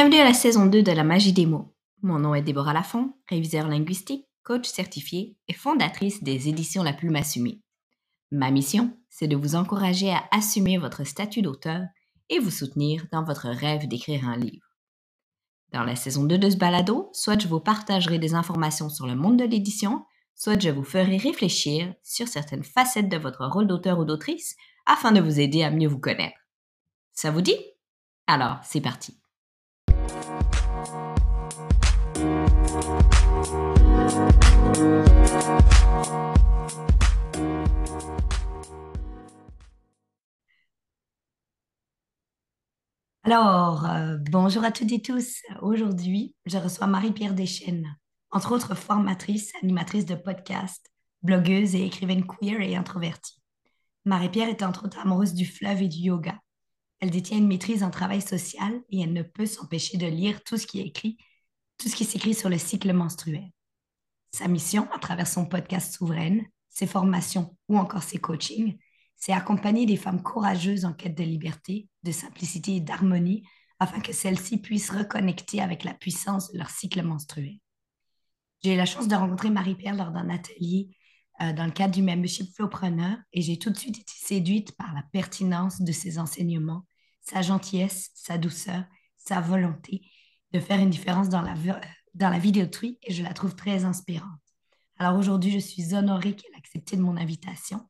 Bienvenue à la saison 2 de la magie des mots. Mon nom est Déborah Lafont, réviseur linguistique, coach certifié et fondatrice des éditions La Plume Assumée. Ma mission, c'est de vous encourager à assumer votre statut d'auteur et vous soutenir dans votre rêve d'écrire un livre. Dans la saison 2 de ce balado, soit je vous partagerai des informations sur le monde de l'édition, soit je vous ferai réfléchir sur certaines facettes de votre rôle d'auteur ou d'autrice afin de vous aider à mieux vous connaître. Ça vous dit? Alors, c'est parti. Alors, euh, bonjour à toutes et tous. Aujourd'hui, je reçois Marie-Pierre Deschênes, entre autres formatrice, animatrice de podcast, blogueuse et écrivaine queer et introvertie. Marie-Pierre est entre autres amoureuse du fleuve et du yoga. Elle détient une maîtrise en travail social et elle ne peut s'empêcher de lire tout ce qui est écrit, tout ce qui s'écrit sur le cycle menstruel. Sa mission, à travers son podcast Souveraine, ses formations ou encore ses coachings, c'est accompagner des femmes courageuses en quête de liberté, de simplicité et d'harmonie afin que celles-ci puissent reconnecter avec la puissance de leur cycle menstruel. J'ai eu la chance de rencontrer Marie-Pierre lors d'un atelier euh, dans le cadre du membership Flowpreneur et j'ai tout de suite été séduite par la pertinence de ses enseignements, sa gentillesse, sa douceur, sa volonté de faire une différence dans la, dans la vie d'autrui et je la trouve très inspirante. Alors aujourd'hui, je suis honorée qu'elle ait accepté de mon invitation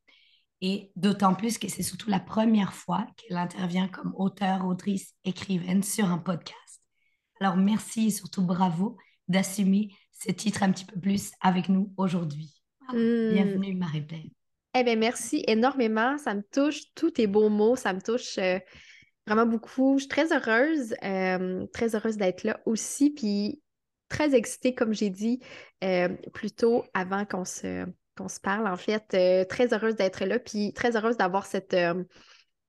et d'autant plus que c'est surtout la première fois qu'elle intervient comme auteure, autrice, écrivaine sur un podcast. Alors merci et surtout bravo d'assumer ce titre un petit peu plus avec nous aujourd'hui. Hmm. Bienvenue Marie-Pierre. Eh bien, merci énormément. Ça me touche, tous tes beaux mots, ça me touche euh, vraiment beaucoup. Je suis très heureuse, euh, très heureuse d'être là aussi, puis très excitée, comme j'ai dit euh, plus tôt avant qu'on se, se parle, en fait. Euh, très heureuse d'être là, puis très heureuse d'avoir cette, euh,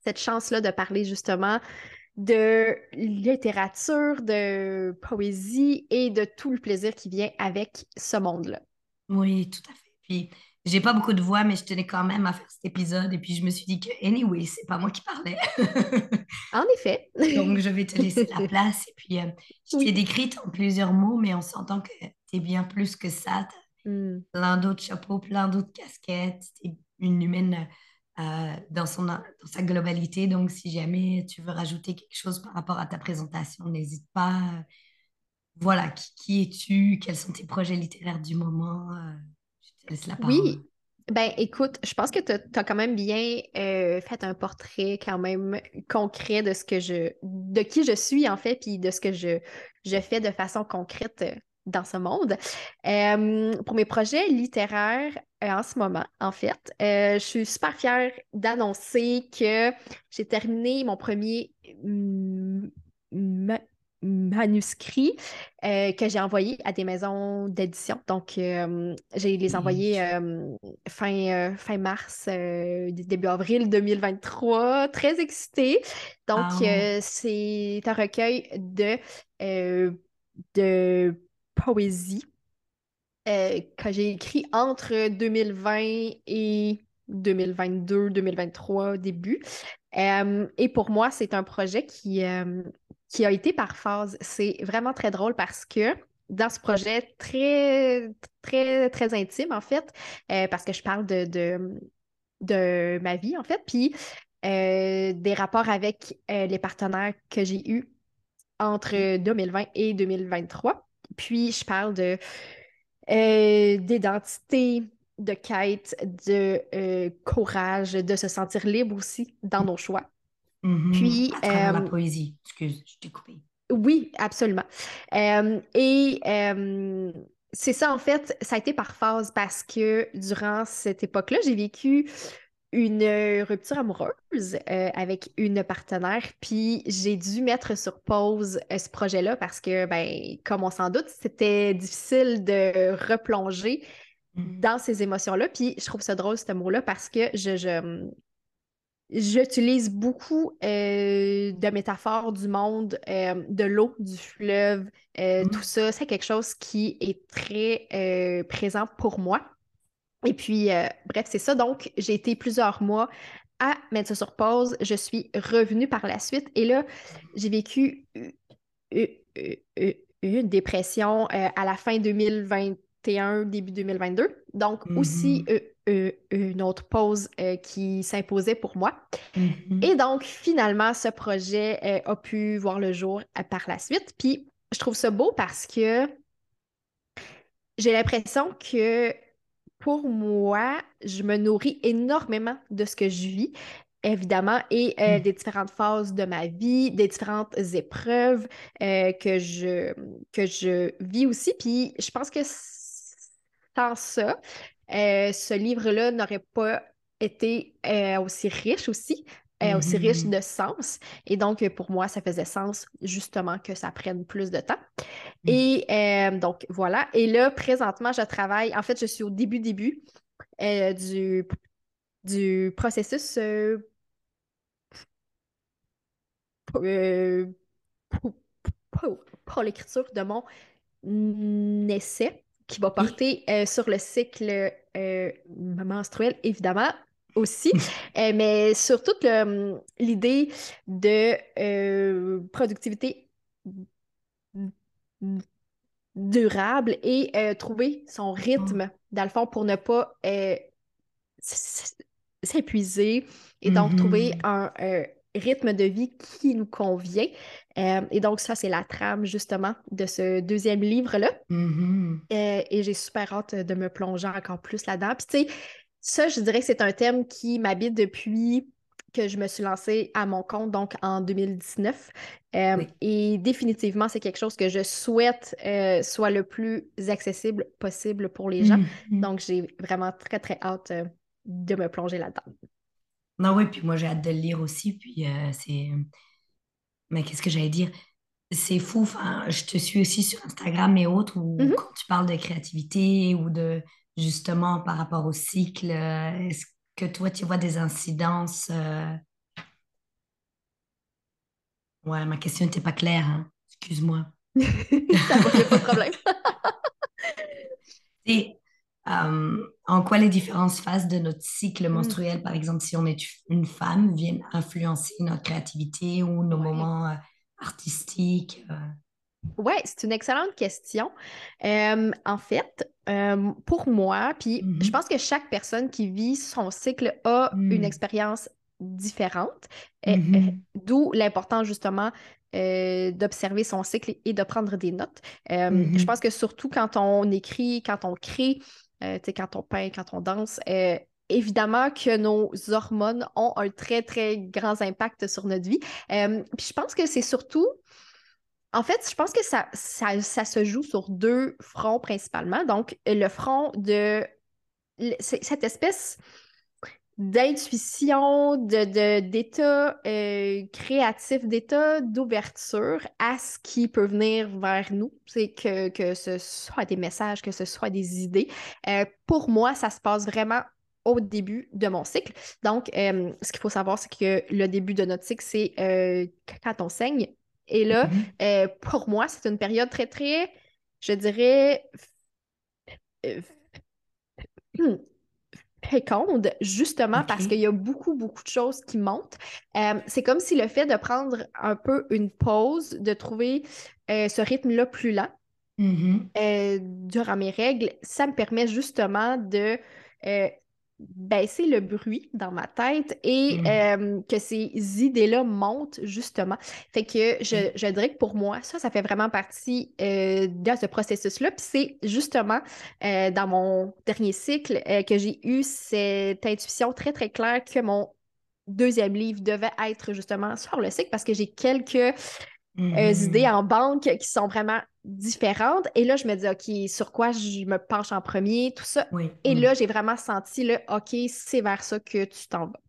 cette chance-là de parler justement de littérature, de poésie et de tout le plaisir qui vient avec ce monde-là. Oui, tout à fait. J'ai pas beaucoup de voix, mais je tenais quand même à faire cet épisode. Et puis, je me suis dit que, anyway, c'est pas moi qui parlais. en effet. Donc, je vais te laisser la place. Et puis, euh, je t'ai décrite en plusieurs mots, mais on s'entend que tu es bien plus que ça. Hmm. Plein d'autres chapeaux, plein d'autres casquettes. C'est une humaine euh, dans, son, dans sa globalité. Donc, si jamais tu veux rajouter quelque chose par rapport à ta présentation, n'hésite pas. Voilà, qui, es-tu? Quels sont tes projets littéraires du moment? Euh, laisse la parole. Oui, ben écoute, je pense que tu as, quand même bien euh, fait un portrait quand même concret de ce que je de qui je suis en fait, puis de ce que je, je fais de façon concrète dans ce monde. pour mes projets littéraires euh, en ce moment, en fait, euh, je suis super fière d'annoncer que j'ai terminé mon premier manuscrit euh, que j'ai envoyé à des maisons d'édition. Donc, j'ai les envoyés fin, fin mars, début avril 2023. Très excitée. Donc, ah. c'est un recueil de, de poésie euh, que j'ai écrit entre 2020 et 2022, 2023 début. Euh, et pour moi, c'est un projet qui, euh, qui a été par phase. C'est vraiment très drôle parce que dans ce projet très, très, très intime, en fait, parce que je parle de, de, de, ma vie, en fait, puis des rapports avec les partenaires que j'ai eus entre 2020 et 2023. Puis, je parle de euh, d'identité, de quête, de euh, courage, de se sentir libre aussi dans nos choix. Mm-hmm. Puis, à travers la euh, poésie. Excuse, je t'ai coupé. Oui, absolument. et c'est ça, en fait, ça a été par phase parce que durant cette époque-là, j'ai vécu une rupture amoureuse euh, avec une partenaire, puis j'ai dû mettre sur pause euh, ce projet-là parce que, ben, comme on s'en doute, c'était difficile de replonger mm. dans ces émotions-là. Puis je trouve ça drôle, ce mot-là, parce que je, j'utilise beaucoup euh, de métaphores du monde, de l'eau, du fleuve, mm. tout ça. C'est quelque chose qui est très présent pour moi. Et puis, euh, bref, c'est ça. Donc, j'ai été plusieurs mois à mettre ça sur pause. Je suis revenue par la suite et là, j'ai vécu une dépression à la fin 2021, début 2022. Donc, aussi mm-hmm. Une autre pause qui s'imposait pour moi. Mm-hmm. Et donc, finalement, ce projet a pu voir le jour par la suite. Puis, je trouve ça beau parce que j'ai l'impression que pour moi, je me nourris énormément de ce que je vis, évidemment, et euh, mm. des différentes phases de ma vie, des différentes épreuves euh, que, je, que je vis aussi. Puis je pense que sans ça, euh, ce livre-là n'aurait pas été aussi riche aussi. aussi riche mm-hmm. de sens. Et donc, pour moi, ça faisait sens justement que ça prenne plus de temps. Mm. Et donc, voilà. Et là, présentement, je travaille. En fait, je suis au début, début du, du processus euh, pour, l'écriture de mon essai qui va porter euh, sur le cycle euh, menstruel, évidemment, aussi, mais surtout l'idée de productivité durable et trouver son rythme, oh. dans le fond, pour ne pas s'épuiser et donc trouver mm-hmm. un rythme de vie qui nous convient. Euh, et donc, ça, c'est la trame justement de ce deuxième livre-là. Mm-hmm. Euh, et j'ai super hâte de me plonger encore plus là-dedans. Puis, tu sais, ça, je dirais que c'est un thème qui m'habite depuis que je me suis lancée à mon compte, donc en 2019. Euh, et définitivement, c'est quelque chose que je souhaite soit le plus accessible possible pour les gens. Mm-hmm. Donc, j'ai vraiment très, très hâte de me plonger là-dedans. Non, oui, puis moi j'ai hâte de le lire aussi. Puis c'est. Mais qu'est-ce que j'allais dire? C'est fou. Enfin, je te suis aussi sur Instagram et autres où mm-hmm. quand tu parles de créativité ou de justement par rapport au cycle, euh, est-ce que toi tu vois des incidences? Euh? Ouais, ma question n'était pas claire. Hein. Excuse-moi. Ça va, pas de problème. Et euh, en quoi les différentes phases de notre cycle mm. menstruel, par exemple, si on est une femme, viennent influencer notre créativité ou nos moments euh, artistiques? Euh? Oui, c'est une excellente question. en fait, pour moi, puis je mm-hmm. pense que chaque personne qui vit son cycle a une mm. expérience différente, mm-hmm. d'où l'important justement d'observer son cycle et de prendre des notes. Je mm-hmm. pense que surtout quand on écrit, quand on crée, euh, quand on peint, quand on danse, euh, évidemment que nos hormones ont un très, très grand impact sur notre vie. Euh, puis je pense que c'est surtout. En fait, je pense que ça, ça, se joue sur deux fronts principalement. Donc, le front de cette espèce d'intuition, de, d'état euh, créatif, d'état d'ouverture à ce qui peut venir vers nous. C'est que, que ce soit des messages, que ce soit des idées. Euh, pour moi, ça se passe vraiment au début de mon cycle. Donc, euh, ce qu'il faut savoir, c'est que le début de notre cycle, c'est quand on saigne. Et là, mm-hmm. pour moi, c'est une période très, très, je dirais, hmm, féconde, justement parce qu'il y a beaucoup, beaucoup de choses qui montent. Euh, c'est comme si le fait de prendre un peu une pause, de trouver euh, ce rythme-là plus lent mm-hmm. euh, durant mes règles, ça me permet justement de baisser le bruit dans ma tête et mm. euh, que ces idées-là montent justement. Fait que je, mm. je, dirais que pour moi, ça, ça fait vraiment partie euh, de ce processus-là. Puis c'est justement euh, dans mon dernier cycle que j'ai eu cette intuition très, très claire que mon deuxième livre devait être justement sur le cycle parce que j'ai quelques mm. idées en banque qui sont vraiment différentes. Et là, je me dis, OK, sur quoi je me penche en premier, tout ça. Et mm. là, j'ai vraiment senti, le OK, c'est vers ça que tu t'en vas.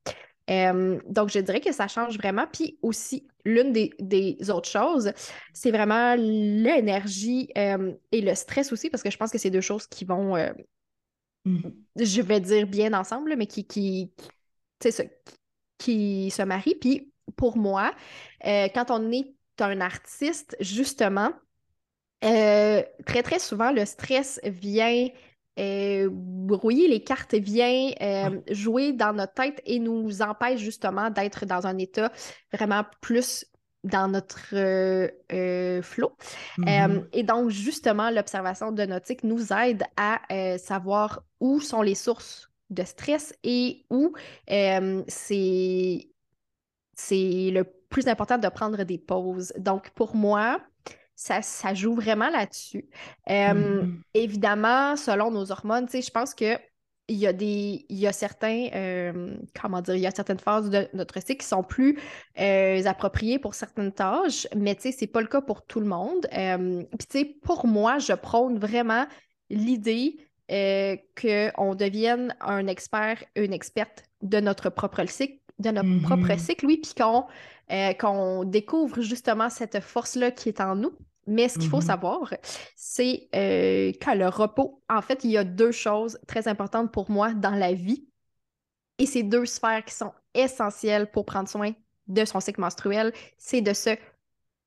Euh, donc, je dirais que ça change vraiment. Puis aussi, l'une des, autres choses, c'est vraiment l'énergie euh, et le stress aussi, parce que je pense que c'est deux choses qui vont, euh, mm. je vais dire bien ensemble, mais qui, qui, qui, qui se marient. Puis pour moi, quand on est un artiste, justement, euh, très, très souvent, le stress vient euh, brouiller les cartes, vient euh, jouer dans notre tête et nous empêche justement d'être dans un état vraiment plus dans notre flot. Mhm. et donc, justement, l'observation de nautique nous aide à savoir où sont les sources de stress et où c'est c'est le plus important de prendre des pauses. Donc, pour moi, ça, ça joue vraiment là-dessus. Euh, Mhm. évidemment, selon nos hormones, je pense que il y a des il y a certains euh, comment dire il y a certaines phases de notre cycle qui sont plus euh, appropriées pour certaines tâches mais tu sais c'est pas le cas pour tout le monde euh, puis tu sais pour moi je prône vraiment l'idée qu'on devienne un expert une experte de notre propre cycle de notre propre Mhm. cycle oui puis qu'on qu'on découvre justement cette force-là qui est en nous. Mais ce qu'il faut Mhm. savoir, c'est euh, que le repos, en fait, il y a deux choses très importantes pour moi dans la vie. Et ces deux sphères qui sont essentielles pour prendre soin de son cycle menstruel, c'est de se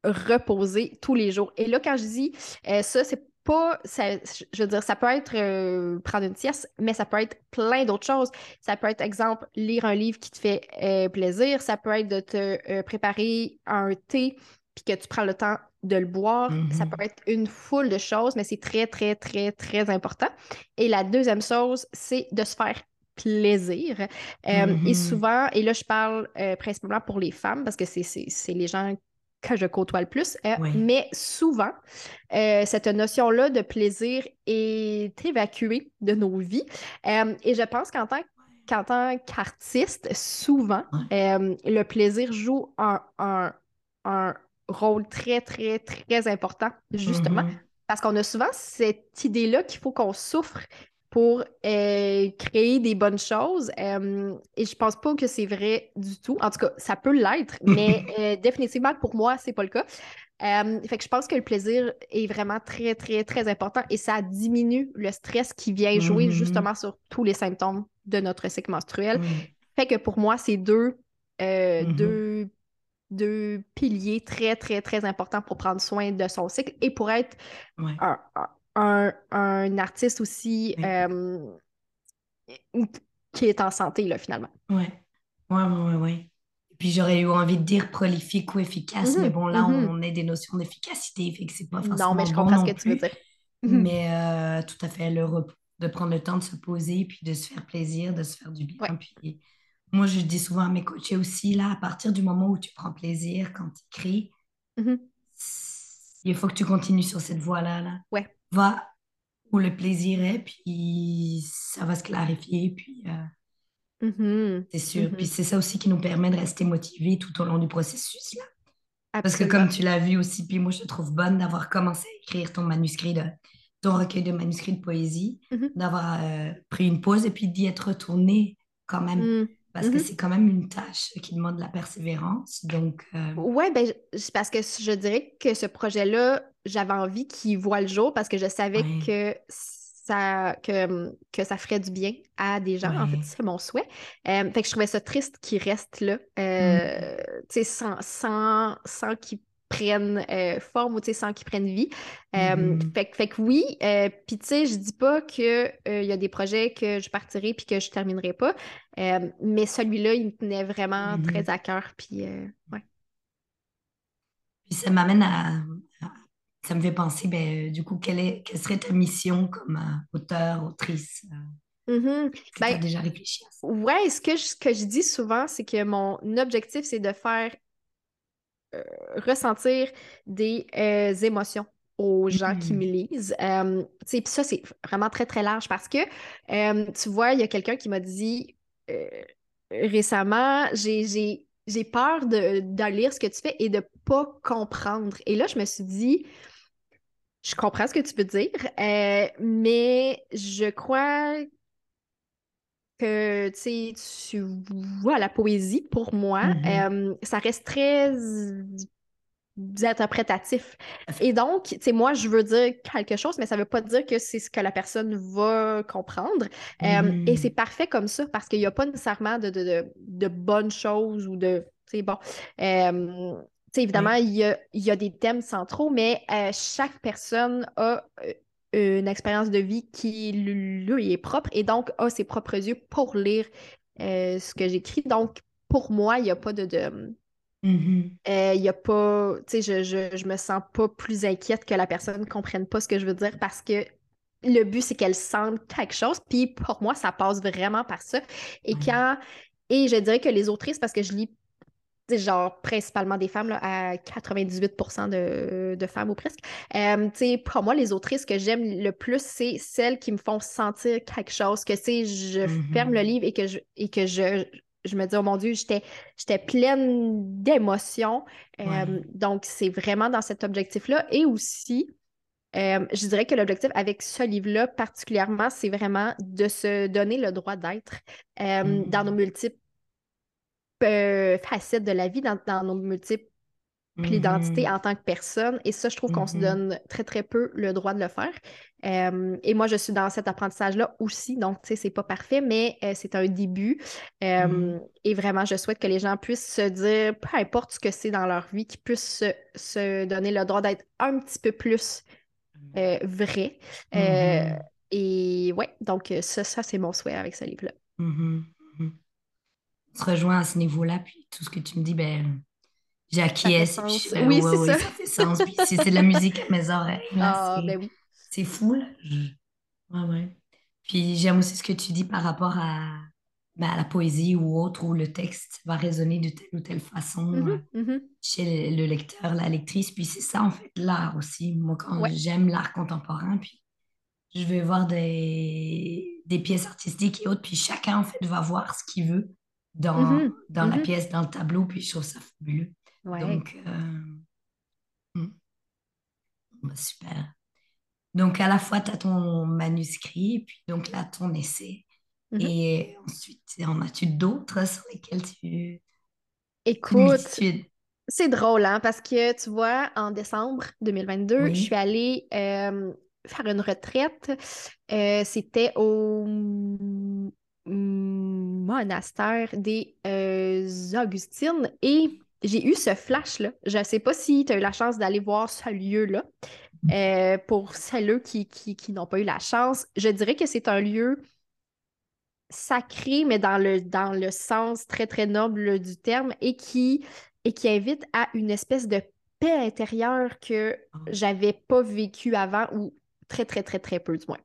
reposer tous les jours. Et là, quand je dis euh, ça, c'est pas, ça- je veux dire, ça peut être euh, prendre une sieste, mais ça peut être plein d'autres choses. Ça peut être, exemple, lire un livre qui te fait plaisir. Ça peut être de te préparer un thé puis que tu prends le temps de le boire. Ça peut Mhm. être une foule de choses, mais c'est très, très, très, très important. Et la deuxième chose, c'est de se faire plaisir. Euh, et Mhm. souvent, et là, je parle euh, principalement pour les femmes parce que c'est les gens que je côtoie le plus, euh, Oui. mais souvent, cette notion-là de plaisir est évacuée de nos vies. Et je pense qu'en tant, qu'en tant qu'artiste, souvent, le plaisir joue un, un- un rôle très, très, très important, justement, Mhm. parce qu'on a souvent cette idée-là qu'il faut qu'on souffre pour euh, créer des bonnes choses. euh, et je pense pas que c'est vrai du tout. En tout cas, ça peut l'être, mais euh, définitivement pour moi, c'est pas le cas. Fait que je pense que le plaisir est vraiment très, très, très important et ça diminue le stress qui vient jouer Mhm. justement sur tous les symptômes de notre cycle menstruel. Oui. Fait que pour moi, c'est deux, Mhm. deux, deux piliers très, très, très importants pour prendre soin de son cycle et pour être Ouais. un, un, un artiste aussi Oui. euh, qui est en santé, là, finalement. Ouais, ouais, ouais. Et puis j'aurais eu envie de dire prolifique ou efficace, mais Mhm, bon, là, mhm. on est des notions d'efficacité, fait que c'est pas Non, mais forcément je bon comprends ce que tu veux dire. Mhm. Mais euh, tout à fait, le repos, de prendre le temps de se poser, puis de se faire plaisir, de se faire du Ouais. bien. Puis moi, je dis souvent à mes coachés aussi, là, à partir du moment où tu prends plaisir quand tu écris, Mhm. il faut que tu continues sur cette voie-là. Là. Ouais. Va où le plaisir est, puis ça va se clarifier, puis euh, Mhm. c'est sûr. Puis Mhm. c'est ça aussi qui nous permet de rester motivés tout au long du processus. Là. Parce que comme tu l'as vu aussi, puis moi je te trouve bonne d'avoir commencé à écrire ton manuscrit, de, ton recueil de manuscrits de poésie, d'avoir euh, pris une pause et puis d'y être retourné quand même. Mhm. Parce que Mhm. c'est quand même une tâche qui demande de la persévérance. Donc, euh, Ouais, ben, parce que je dirais que ce projet-là, j'avais envie qu'il voit le jour parce que je savais ouais, que ça, que, que ça ferait du bien à des gens. En fait, c'est mon souhait. Euh, fait que je trouvais ça triste qu'il reste là, Mm, euh, tu sais, sans, sans, sans qu'il prenne euh, forme ou sans qu'il prenne vie. Euh, mhm, fait, que- fait que oui, euh, puis tu sais, je dis pas qu'il y a des projets que je partirai puis que je terminerai pas, mais celui-là, il me tenait vraiment très mhm. à cœur. Puis, ouais. Puis ça m'amène à, à- Ça me fait penser, ben, du coup, quelle est, quelle serait ta mission comme auteur, autrice? as Ben, déjà réfléchi à ça? ouais, ce que je, ce que je dis souvent, c'est que mon objectif, c'est de faire ressentir des euh, émotions aux gens qui me Mhm, lisent. Euh, tu sais, puis ça, c'est vraiment très, très large parce que, euh, tu vois, il y a quelqu'un qui m'a dit euh, récemment, j'ai, peur de, de lire ce que tu fais et de pas comprendre. Et là, je me suis dit, je comprends ce que tu veux dire, euh, mais je crois que tu vois la poésie pour moi, mhm. euh, ça reste très interprétatif. Et donc, tu sais, moi, je veux dire quelque chose, mais ça veut pas dire que c'est ce que la personne va comprendre. Euh, et c'est Mhm, parfait comme ça parce qu'il n'y a pas nécessairement de, de, de, de bonnes choses ou de. Tu sais, bon. Euh, tu sais, évidemment, Oui. il y a, il y a des thèmes centraux, mais euh, chaque personne a une expérience de vie qui lui est propre et donc a ses propres yeux pour lire euh, ce que j'écris. Donc, pour moi, il n'y a pas de, de Mhm. Euh, Il y a pas, tu sais, je, je, je me sens pas plus inquiète que la personne ne comprenne pas ce que je veux dire parce que le but, c'est qu'elle sente quelque chose. Puis pour moi, ça passe vraiment par ça. Et quand, et je dirais que les autrices, parce que je lis, genre, principalement des femmes, là, à 98% de, de femmes ou presque. Euh, pour moi, les autrices que j'aime le plus, c'est celles qui me font sentir quelque chose, que, sais, je Mhm. ferme le livre et que je, et que je, je me dis, oh mon Dieu, j'étais, j'étais pleine d'émotions. Euh, Ouais. donc, c'est vraiment dans cet objectif-là. Et aussi, euh, je dirais que l'objectif avec ce livre-là, particulièrement, c'est vraiment de se donner le droit d'être euh, dans nos multiples euh, facettes de la vie, dans, dans nos multiples identités Mhm. en tant que personne. Et ça, je trouve qu'on se Mhm. donne très, très peu le droit de le faire. Euh, et moi, je suis dans cet apprentissage-là aussi. Donc, tu sais, c'est pas parfait, mais euh, c'est un début. Euh, Mhm. Et vraiment, je souhaite que les gens puissent se dire, peu importe ce que c'est dans leur vie, qu'ils puissent se, se donner le droit d'être un petit peu plus vrai. Et ouais, donc ça, ça c'est mon souhait avec ce livre-là. Se rejoint à ce niveau-là, puis tout ce que tu me dis, ben, j'acquiesce, Oui, ouais, c'est ouais, ça. ça fait sens. Puis c'est de la musique à mes oreilles, Ah, c'est ben oui. c'est fou, là. Je- Ouais, ouais. Puis j'aime aussi ce que tu dis par rapport à, ben, à la poésie ou autre, où le texte va résonner de telle ou telle façon euh, Mhm, mhm. chez le, le lecteur, la lectrice. Puis c'est ça, en fait, l'art aussi. Moi, quand Ouais. j'aime l'art contemporain, puis je vais voir des, des pièces artistiques et autres, puis chacun, en fait, va voir ce qu'il veut dans, Mhm, dans la mhm. pièce, dans le tableau, puis je trouve ça fabuleux. Ouais. Donc, euh, hmm, bah, super. Donc, à la fois, tu as ton manuscrit, puis donc là, ton essai. Mhm. Et ensuite, en as-tu d'autres sur lesquels tu... Écoute, c'est drôle, hein, parce que tu vois, en décembre 2022, je suis allée euh, faire une retraite. Euh, C'était au monastère des euh, Augustines et j'ai eu ce flash-là. Je ne sais pas si tu as eu la chance d'aller voir ce lieu-là. Euh, pour celles qui, qui, qui n'ont pas eu la chance, je dirais que c'est un lieu sacré, mais dans le, dans le sens très, très noble du terme, et qui, et qui invite à une espèce de paix intérieure que Oh. j'avais pas vécu avant, ou très, très, très, très peu du moins.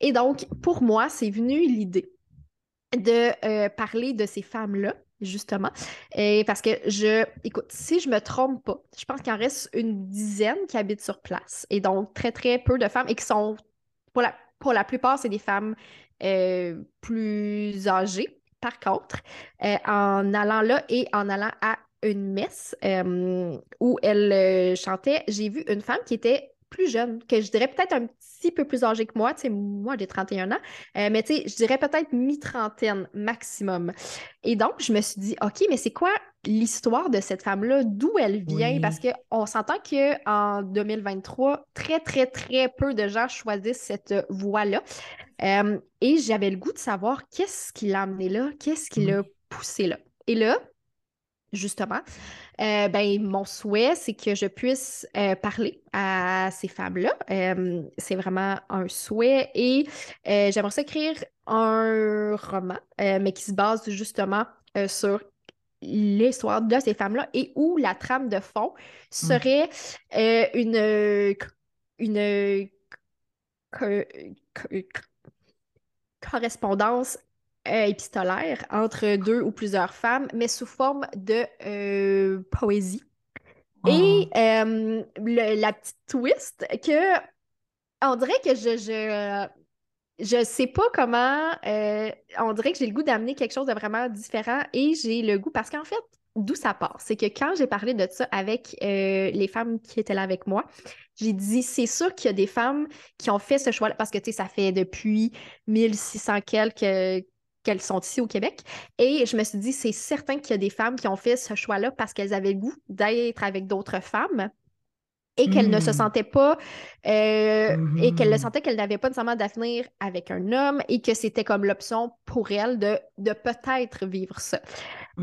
Et donc, pour moi, c'est venu l'idée de euh, parler de ces femmes-là, justement, parce que je, écoute, si je me trompe pas, je pense qu'il en reste une dizaine qui habitent sur place, et donc très, très peu de femmes, et qui sont, pour la, plupart, c'est des femmes euh, plus âgées. Par contre, euh, en allant là et en allant à une messe où elle chantait, j'ai vu une femme qui était plus jeune, que je dirais peut-être un petit peu plus âgée que moi. Tu sais, moi, j'ai 31 ans, euh, mais tu sais, je dirais peut-être mi-trentaine maximum. Et donc, je me suis dit, OK, mais c'est quoi l'histoire de cette femme-là? D'où elle vient? Oui. Parce qu'on s'entend qu'en 2023, très, très, très peu de gens choisissent cette voie-là. Euh, et j'avais le goût de savoir qu'est-ce qui l'a amené là, qu'est-ce qui l'a poussé là? Et là, justement, euh, ben, mon souhait, c'est que je puisse euh, parler à ces femmes-là. Euh, c'est vraiment un souhait et j'aimerais ça écrire un roman, mais qui se base justement sur l'histoire de ces femmes-là et où la trame de fond serait euh, une, une co- co- correspondance euh, épistolaire entre deux ou plusieurs femmes, mais sous forme de euh, poésie. Oh. Et euh, le- la petite twist que on dirait que je, je, je sais pas comment, euh, on dirait que j'ai le goût d'amener quelque chose de vraiment différent et j'ai le goût parce qu'en fait, d'où ça part, c'est que quand j'ai parlé de ça avec les femmes qui étaient là avec moi, j'ai dit, c'est sûr qu'il y a des femmes qui ont fait ce choix-là parce que, tu sais, ça fait depuis 1600 quelques qu'elles sont ici au Québec. Et je me suis dit, c'est certain qu'il y a des femmes qui ont fait ce choix-là parce qu'elles avaient le goût d'être avec d'autres femmes et qu'elles ne se Hmm. sentaient pas, euh, et qu'elles le sentaient qu'elles n'avaient pas nécessairement d'avenir avec un homme et que c'était comme l'option pour elles de, de peut-être vivre ça.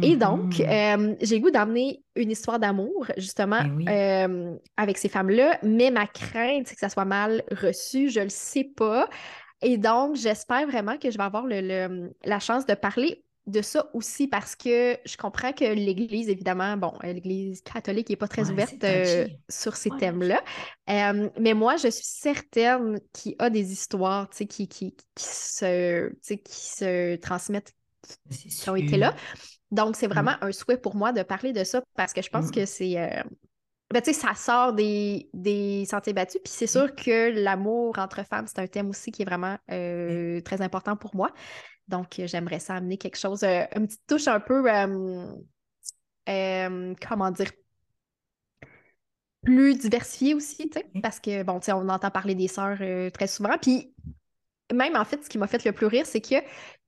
Et donc, Mhm. euh, j'ai le goût d'amener une histoire d'amour, justement, Eh oui. euh, avec ces femmes-là, mais ma crainte, c'est que ça soit mal reçu, je le sais pas. Et donc, j'espère vraiment que je vais avoir le- le- la chance de parler de ça aussi parce que je comprends que l'Église, évidemment, bon, euh, l'Église catholique n'est pas très ouverte euh, sur ces thèmes-là. Euh, mais moi, je suis certaine qu'il y a des histoires qui, qui, qui, se, qui se transmettent, qui ont été là. Donc, c'est vraiment mm. un souhait pour moi de parler de ça parce que je pense mm. que c'est. Ben, tu sais, ça sort des, des sentiers battus. Puis c'est sûr que l'amour entre femmes, c'est un thème aussi qui est vraiment très important pour moi. Donc, euh, j'aimerais ça amener quelque chose, euh, une petite touche un peu, euh, comment dire, plus diversifiée aussi, tu sais, parce que, bon, tu sais, on entend parler des sœurs très souvent. Puis, même, en fait, ce qui m'a fait le plus rire, c'est que,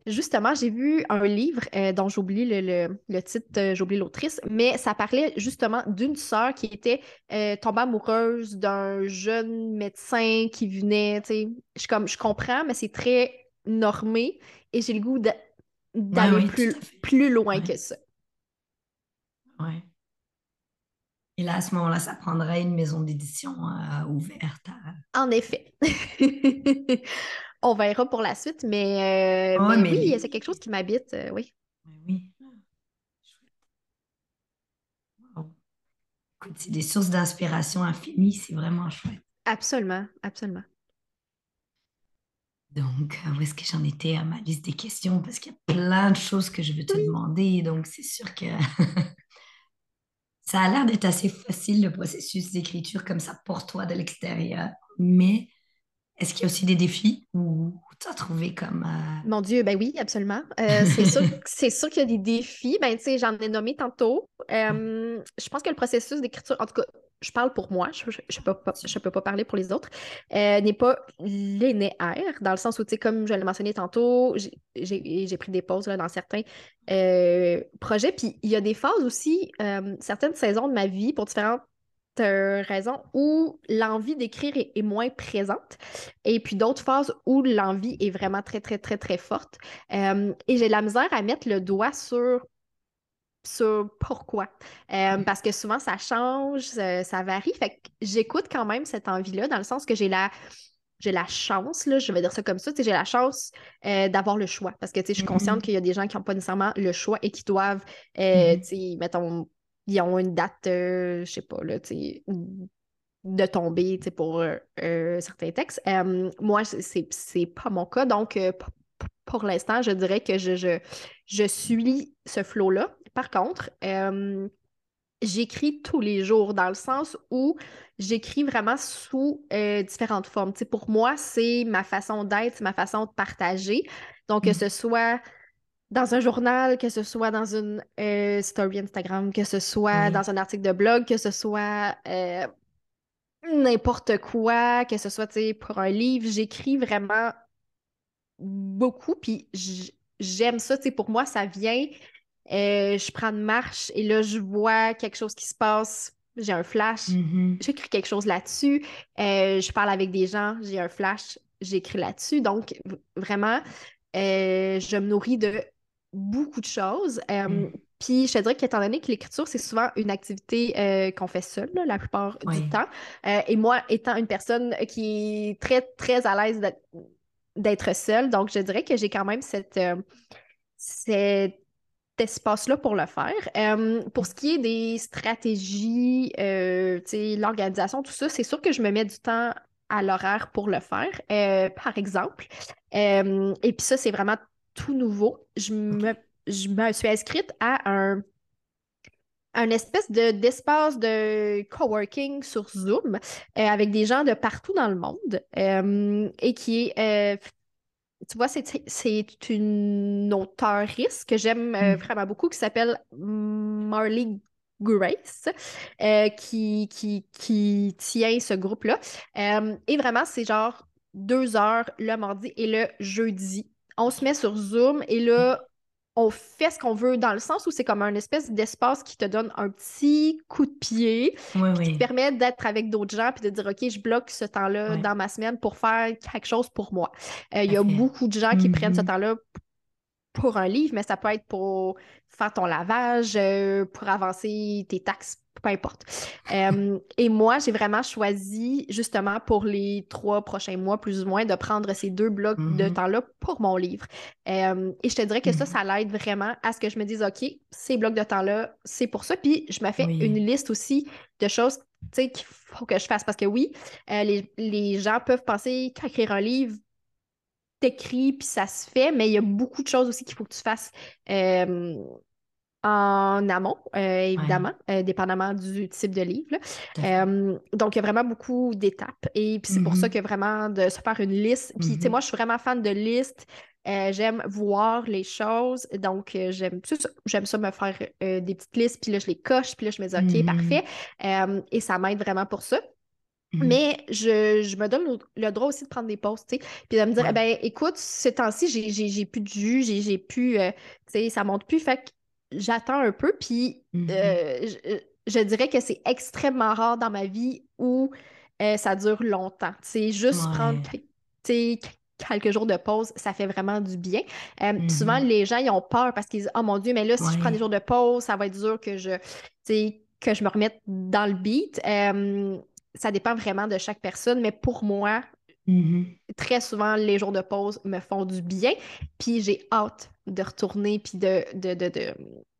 justement, j'ai vu un livre dont j'oublie le, le, titre, j'oublie l'autrice, mais ça parlait justement d'une sœur qui était tombée amoureuse d'un jeune médecin qui venait, tu sais. Je, comme, je comprends, mais c'est très normé et j'ai le goût d'aller plus, plus loin que ça. Ouais. Et là, à ce moment-là, ça prendrait une maison d'édition euh, ouverte. En effet. On verra pour la suite, mais, euh, oui, c'est quelque chose qui m'habite, euh, oui. Oui. Écoute, c'est des sources d'inspiration infinies, c'est vraiment chouette. Absolument, absolument. Donc, où est-ce que j'en étais à ma liste des questions? Parce qu'il y a plein de choses que je veux te demander. Donc, c'est sûr que ça a l'air d'être assez facile, le processus d'écriture comme ça pour toi de l'extérieur. Mais est-ce qu'il y a aussi des défis ou tu as trouvé comme... Euh, Mon Dieu, ben oui, absolument. Euh, c'est sûr, qu'il y a des défis. Ben, tu sais, j'en ai nommé tantôt. Euh, je pense que le processus d'écriture, en tout cas, je parle pour moi, je ne peux, pas, peux pas parler pour les autres, n'est pas linéaire, dans le sens où, tu sais, comme je l'ai mentionné tantôt, j'ai pris des pauses là, dans certains projets. Puis il y a des phases aussi, certaines saisons de ma vie, pour différentes raisons, où l'envie d'écrire est, est, moins présente. Et puis d'autres phases où l'envie est vraiment très, très, très, très forte. et j'ai la misère à mettre le doigt sur sur pourquoi. Euh, parce que souvent, ça change, ça, varie. Fait que j'écoute quand même cette envie-là, dans le sens que j'ai la j'ai la chance, là, je vais dire ça comme ça, j'ai la chance euh, d'avoir le choix. Parce que je suis consciente mm-hmm. qu'il y a des gens qui n'ont pas nécessairement le choix et qui doivent, euh, mm-hmm. mettons, ils ont une date, je sais pas, là, de tomber pour certains textes. moi, c'est pas mon cas. Donc, pour l'instant, je dirais que je, je, je suis ce flot-là. Par contre, euh, j'écris tous les jours dans le sens où j'écris vraiment sous euh, différentes formes. pour moi, c'est ma façon d'être, ma façon de partager. Donc, que mm. ce soit dans un journal, que ce soit dans une euh, story Instagram, que ce soit dans un article de blog, que ce soit n'importe quoi, que ce soit pour un livre, j'écris vraiment beaucoup, puis j'aime ça. Pour moi, ça vient euh, je prends une marche et là, je vois quelque chose qui se passe. J'ai un flash, mm-hmm. j'écris quelque chose là-dessus. Euh, je parle avec des gens, j'ai un flash, j'écris là-dessus. Donc, vraiment, euh, je me nourris de beaucoup de choses. Mm. Puis, je te dirais qu'étant donné que l'écriture, c'est souvent une activité qu'on fait seule la plupart du temps. et moi, étant une personne qui est très, très à l'aise d'être seule, donc je dirais que j'ai quand même cette, cette espace-là pour le faire. Euh, pour ce qui est des stratégies, euh, l'organisation, tout ça, c'est sûr que je me mets du temps à l'horaire pour le faire, euh, par exemple. et puis ça, c'est vraiment tout nouveau. Je me, je me suis inscrite à un, un espèce de, d'espace de coworking sur Zoom avec des gens de partout dans le monde et qui est tu vois, c'est une auteuriste que j'aime euh, mm. vraiment beaucoup qui s'appelle Marley Grace, euh, qui, qui, qui, tient ce groupe-là. Euh, et vraiment, c'est genre deux heures le mardi et le jeudi. On se met sur Zoom et là, on fait ce qu'on veut dans le sens où c'est comme un espèce d'espace qui te donne un petit coup de pied, qui te permet d'être avec d'autres gens puis de dire OK, je bloque ce temps-là dans ma semaine pour faire quelque chose pour moi. Euh, il y a beaucoup de gens qui prennent ce temps-là pour un livre, mais ça peut être pour faire ton lavage, euh, pour avancer tes taxes, peu importe. Euh, et moi, j'ai vraiment choisi, justement, pour les trois prochains mois, plus ou moins, de prendre ces deux blocs de Mhm. temps-là pour mon livre. Euh, et je te dirais que ça, Mhm. ça l'aide vraiment à ce que je me dise, OK, ces blocs de temps-là, c'est pour ça. Puis je me fais Oui. une liste aussi de choses, qu'il faut que je fasse. Parce que oui, euh, les, les gens peuvent penser qu'écrire un livre, t'écris, puis ça se fait, mais il y a beaucoup de choses aussi qu'il faut que tu fasses euh, en amont, euh, évidemment, euh, dépendamment du type de livre. Euh, donc, il y a vraiment beaucoup d'étapes. Et puis, c'est pour ça Mhm. que vraiment de se faire une liste. Puis, tu sais, Mhm. moi, je suis vraiment fan de listes. J'aime voir les choses. Donc, j'aime. J'aime ça me faire des petites listes. Puis là, je les coche. Puis là, je me dis, OK, Mhm. parfait. Et ça m'aide vraiment pour ça. Mais je, je me donne le, le droit aussi de prendre des pauses, tu sais, puis de me dire, Ouais. eh ben, écoute, ce temps-ci, j'ai, plus de jus, j'ai, j'ai plus, tu sais, ça monte plus, fait que j'attends un peu, puis Mhm. euh, je, je dirais que c'est extrêmement rare dans ma vie où euh, ça dure longtemps. Tu sais, juste prendre, Ouais. quelques jours de pause, ça fait vraiment du bien. Euh, souvent, Mhm. les gens, ils ont peur parce qu'ils disent, oh mon Dieu, mais là, si je prends des jours de pause, ça va être dur que je, que je me remette dans le beat. Euh, ça dépend vraiment de chaque personne, mais pour moi, Mhm. très souvent, les jours de pause me font du bien. Puis j'ai hâte de retourner puis de, de, de, de,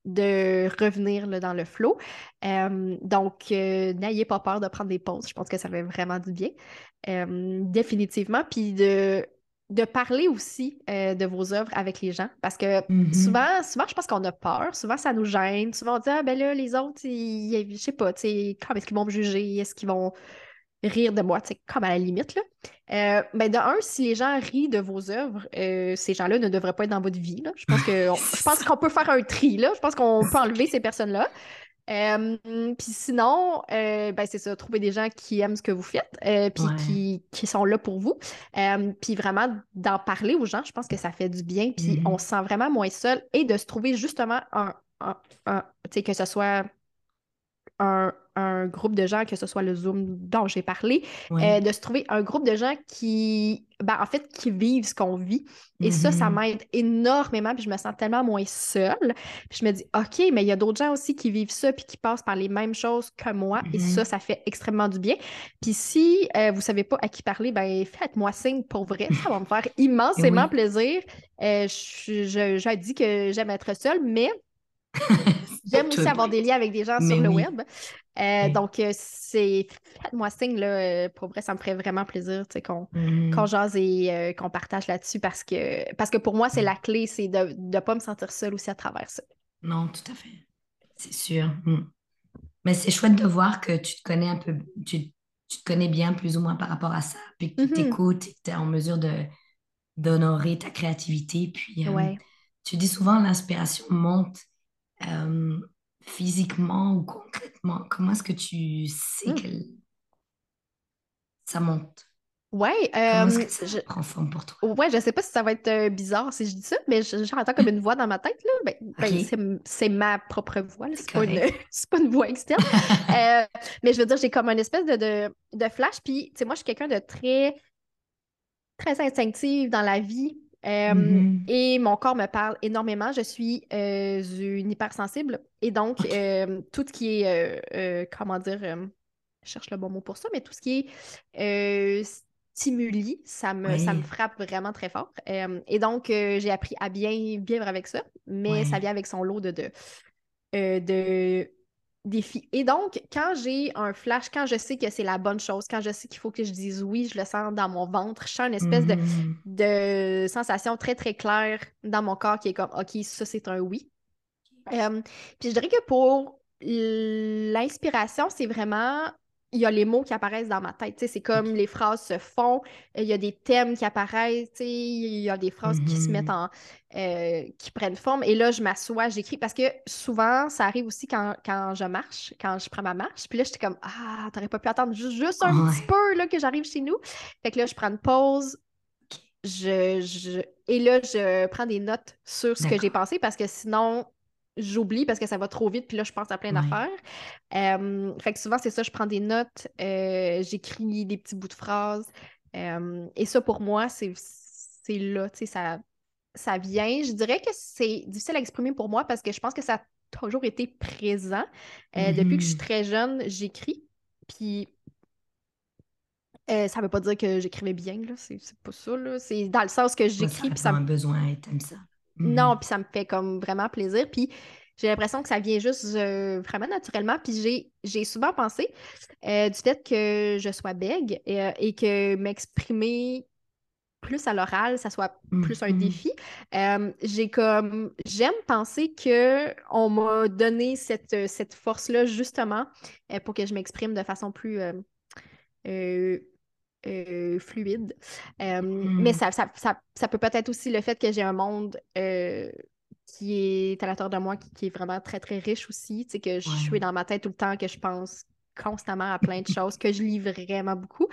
de revenir là, dans le flow. Euh, donc, euh, n'ayez pas peur de prendre des pauses. Je pense que ça fait vraiment du bien. Euh, définitivement. Puis de, de parler aussi euh, de vos œuvres avec les gens. Parce que Mhm. souvent, souvent, je pense qu'on a peur. Souvent, ça nous gêne. Souvent, on dit, ah ben là, les autres, ils, ils- je sais pas, tu sais, comment est-ce qu'ils vont me juger? Est-ce qu'ils vont rire de moi, sais, comme à la limite, là. Euh, ben de un, si les gens rient de vos œuvres, euh, ces gens-là ne devraient pas être dans votre vie, là. Je pense que, on- je pense qu'on peut faire un tri, là. Je pense qu'on peut enlever ces personnes-là. Euh, puis sinon, euh, ben c'est ça, trouver des gens qui aiment ce que vous faites, puis Ouais. qui, qui sont là pour vous. Puis vraiment d'en parler aux gens, je pense que ça fait du bien, puis on se sent vraiment moins seul et de se trouver justement un, un- un- tu sais, que ce soit un, un groupe de gens, que ce soit le Zoom dont j'ai parlé, Ouais. euh, de se trouver un groupe de gens qui, ben, en fait, qui vivent ce qu'on vit. Et ça, ça Mhm. m'aide énormément, puis je me sens tellement moins seule. Puis je me dis, OK, mais il y a d'autres gens aussi qui vivent ça, puis qui passent par les mêmes choses que moi. Et Mhm. ça, ça fait extrêmement du bien. Puis si euh, vous savez pas à qui parler, ben faites-moi signe pour vrai. Ça va me faire immensément Oui. plaisir. Euh, je, je, je dis que j'aime être seule, mais J'aime aussi avoir des liens avec des gens Mais sur le web. Euh, Oui. donc, euh, c'est faites-moi signe, là, euh, pour vrai, ça me ferait vraiment plaisir tu sais, qu'on Mhm. qu'on jase et euh, qu'on partage là-dessus parce que, parce que pour moi, c'est la clé, c'est de ne pas me sentir seule aussi à travers ça. Non, tout à fait. C'est sûr. Mm. Mais c'est chouette de voir que tu te connais un peu, tu, tu te connais bien plus ou moins par rapport à ça, puis que tu Mhm. t'écoutes et que tu es en mesure d'honorer ta créativité. Puis euh, Ouais. tu dis souvent l'inspiration monte euh, physiquement ou concrètement. Comment est-ce que tu sais Mm. que ça monte? Ouais, Comment est-ce euh, que ça je, prend forme pour toi? ouais, je sais pas si ça va être euh, bizarre si je dis ça, mais je- j'entends comme une voix dans ma tête, là. Ben, ben, Ok. c'est, ma propre voix. C'est pas une, pas une voix externe. Euh, mais je veux dire, j'ai comme une espèce de, de, de flash. Puis, tu sais, moi, je suis quelqu'un de très, très instinctif dans la vie. Euh, Mhm. et mon corps me parle énormément. Je suis euh, une hypersensible. Et donc, euh, tout ce qui est, comment dire, je cherche le bon mot pour ça, mais tout ce qui est stimuli, ça me, ça me frappe vraiment très fort. Et donc, j'ai appris à bien vivre avec ça, mais ça vient avec son lot de, de, de défis. Et donc, quand j'ai un flash, quand je sais que c'est la bonne chose, quand je sais qu'il faut que je dise oui, je le sens dans mon ventre, je sens une espèce de, de sensation très, très claire dans mon corps qui est comme, OK, ça, c'est un oui. Euh, puis je dirais que pour l'inspiration, c'est vraiment. Il y a les mots qui apparaissent dans ma tête. tu sais, C'est comme les phrases se font, il y a des thèmes qui apparaissent, tu sais, il y a des phrases qui se mettent Mhm. en. euh, qui prennent forme. Et là, je m'assois, j'écris. Parce que souvent, ça arrive aussi quand, quand je marche, quand je prends ma marche. Puis là, j'étais comme Ah, t'aurais pas pu attendre juste, juste un petit peu là, que j'arrive chez nous. Fait que là, je prends une pause, je, je- et là, je prends des notes sur ce que j'ai pensé parce que sinon, j'oublie parce que ça va trop vite, puis là, je pense à plein Ouais. d'affaires. Euh, fait que souvent, c'est ça, je prends des notes, euh, j'écris des petits bouts de phrases. euh, et ça, pour moi, c'est là, tu sais, ça, ça vient. Je dirais que c'est difficile à exprimer pour moi parce que je pense que ça a toujours été présent. Euh, depuis que je suis Mhm. très jeune, j'écris. Puis euh, ça veut pas dire que j'écrivais bien, là. C'est pas ça, là. C'est dans le sens que Ouais, ça j'écris, ça me un besoin et t'aimes ça. Non, Mhm. puis ça me fait comme vraiment plaisir. Puis j'ai l'impression que ça vient juste euh, vraiment naturellement. Puis j'ai, souvent pensé euh, du fait que je sois bègue euh, et que m'exprimer plus à l'oral, ça soit plus un Mhm. défi. J'ai comme j'aime penser que on m'a donné cette, cette force-là justement pour que je m'exprime de façon plus euh, fluide. Euh, mais Mhm. ça, ça, ça, ça peut peut-être aussi le fait que j'ai un monde euh, qui est à l'intérieur de moi, qui, qui est vraiment très, très riche aussi. Tu sais, que je suis dans ma tête tout le temps, que je pense constamment à plein de choses, que je lis vraiment beaucoup.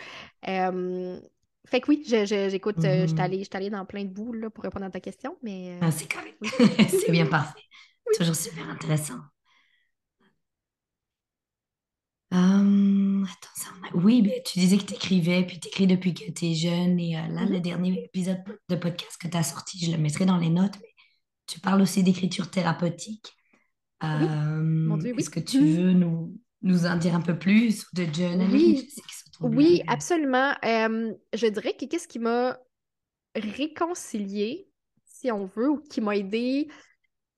Fait que oui, je- je- j'écoute, je suis allée, je suis allée dans plein de bouts là, pour répondre à ta question, mais Ah, c'est correct. oui. C'est bien parfait. Oui. Toujours super intéressant. Euh, attends, ça en a- Oui, ben, tu disais que tu écrivais, puis tu écris depuis que tu es jeune. Et euh, là, Mhm. le dernier épisode de podcast que tu as sorti, je le mettrai dans les notes, mais tu parles aussi d'écriture thérapeutique. Oui, mon Euh, Dieu, est-ce oui. que tu veux nous, nous en dire un peu plus ou de journaling? Je Oui, sais que c'est ton oui, absolument. Euh, je dirais que qu'est-ce qui m'a réconciliée, si on veut, ou qui m'a aidé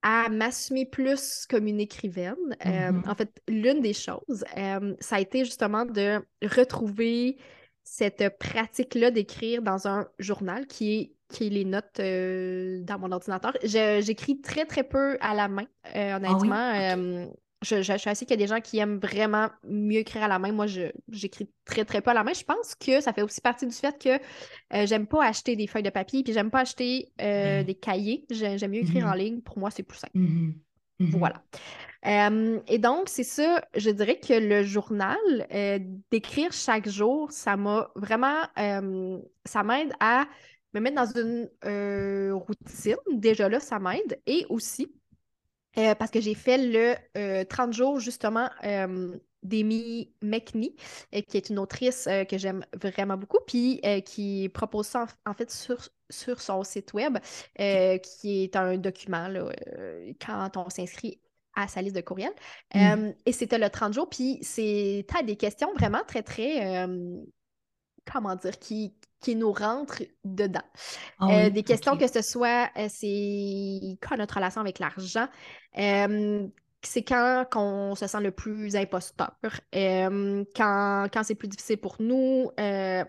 à m'assumer plus comme une écrivaine. Euh, en Mhm, fait, l'une des choses, euh, ça a été justement de retrouver cette pratique-là d'écrire dans un journal qui est, qui est les notes euh, dans mon ordinateur. Je- j'écris très, très peu à la main, Ah oui? honnêtement. Je, je, je suis assise qu'il y a des gens qui aiment vraiment mieux écrire à la main. Moi, j'écris très, très peu à la main. Je pense que ça fait aussi partie du fait que euh, j'aime pas acheter des feuilles de papier, puis j'aime pas acheter euh, Ouais. des cahiers. J'ai- J'aime mieux écrire en Mhm, ligne. Pour moi, c'est plus simple. mhm, mhm, Voilà. Euh, et donc, c'est ça, je dirais que le journal, euh, d'écrire chaque jour, ça m'a vraiment, ça m'aide à me mettre dans une routine. Déjà là, ça m'aide. Et aussi, euh, parce que j'ai fait le euh, 30 jours justement euh, d'Amy McNee, euh, qui est une autrice euh, que j'aime vraiment beaucoup, puis euh, qui propose ça en, en fait sur, sur son site web, euh, qui est un document là, euh, quand on s'inscrit à sa liste de courriels. Euh, et c'était le 30 jours, puis c'est t'as des questions vraiment très, très, euh, comment dire, qui, qui nous rentrent dedans. Ah Euh, oui, des questions que ce soit, euh, c'est quoi notre relation avec l'argent? Euh, c'est quand qu'on se sent le plus imposteur, quand, quand c'est plus difficile pour nous.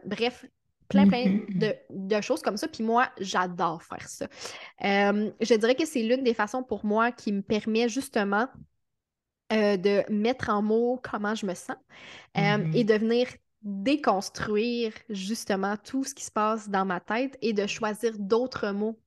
Bref, plein, plein Mhm, de, de choses comme ça. Puis moi, j'adore faire ça. Je dirais que c'est l'une des façons pour moi qui me permet justement euh, de mettre en mots comment je me sens euh, et mhm, de venir déconstruire justement tout ce qui se passe dans ma tête et de choisir d'autres mots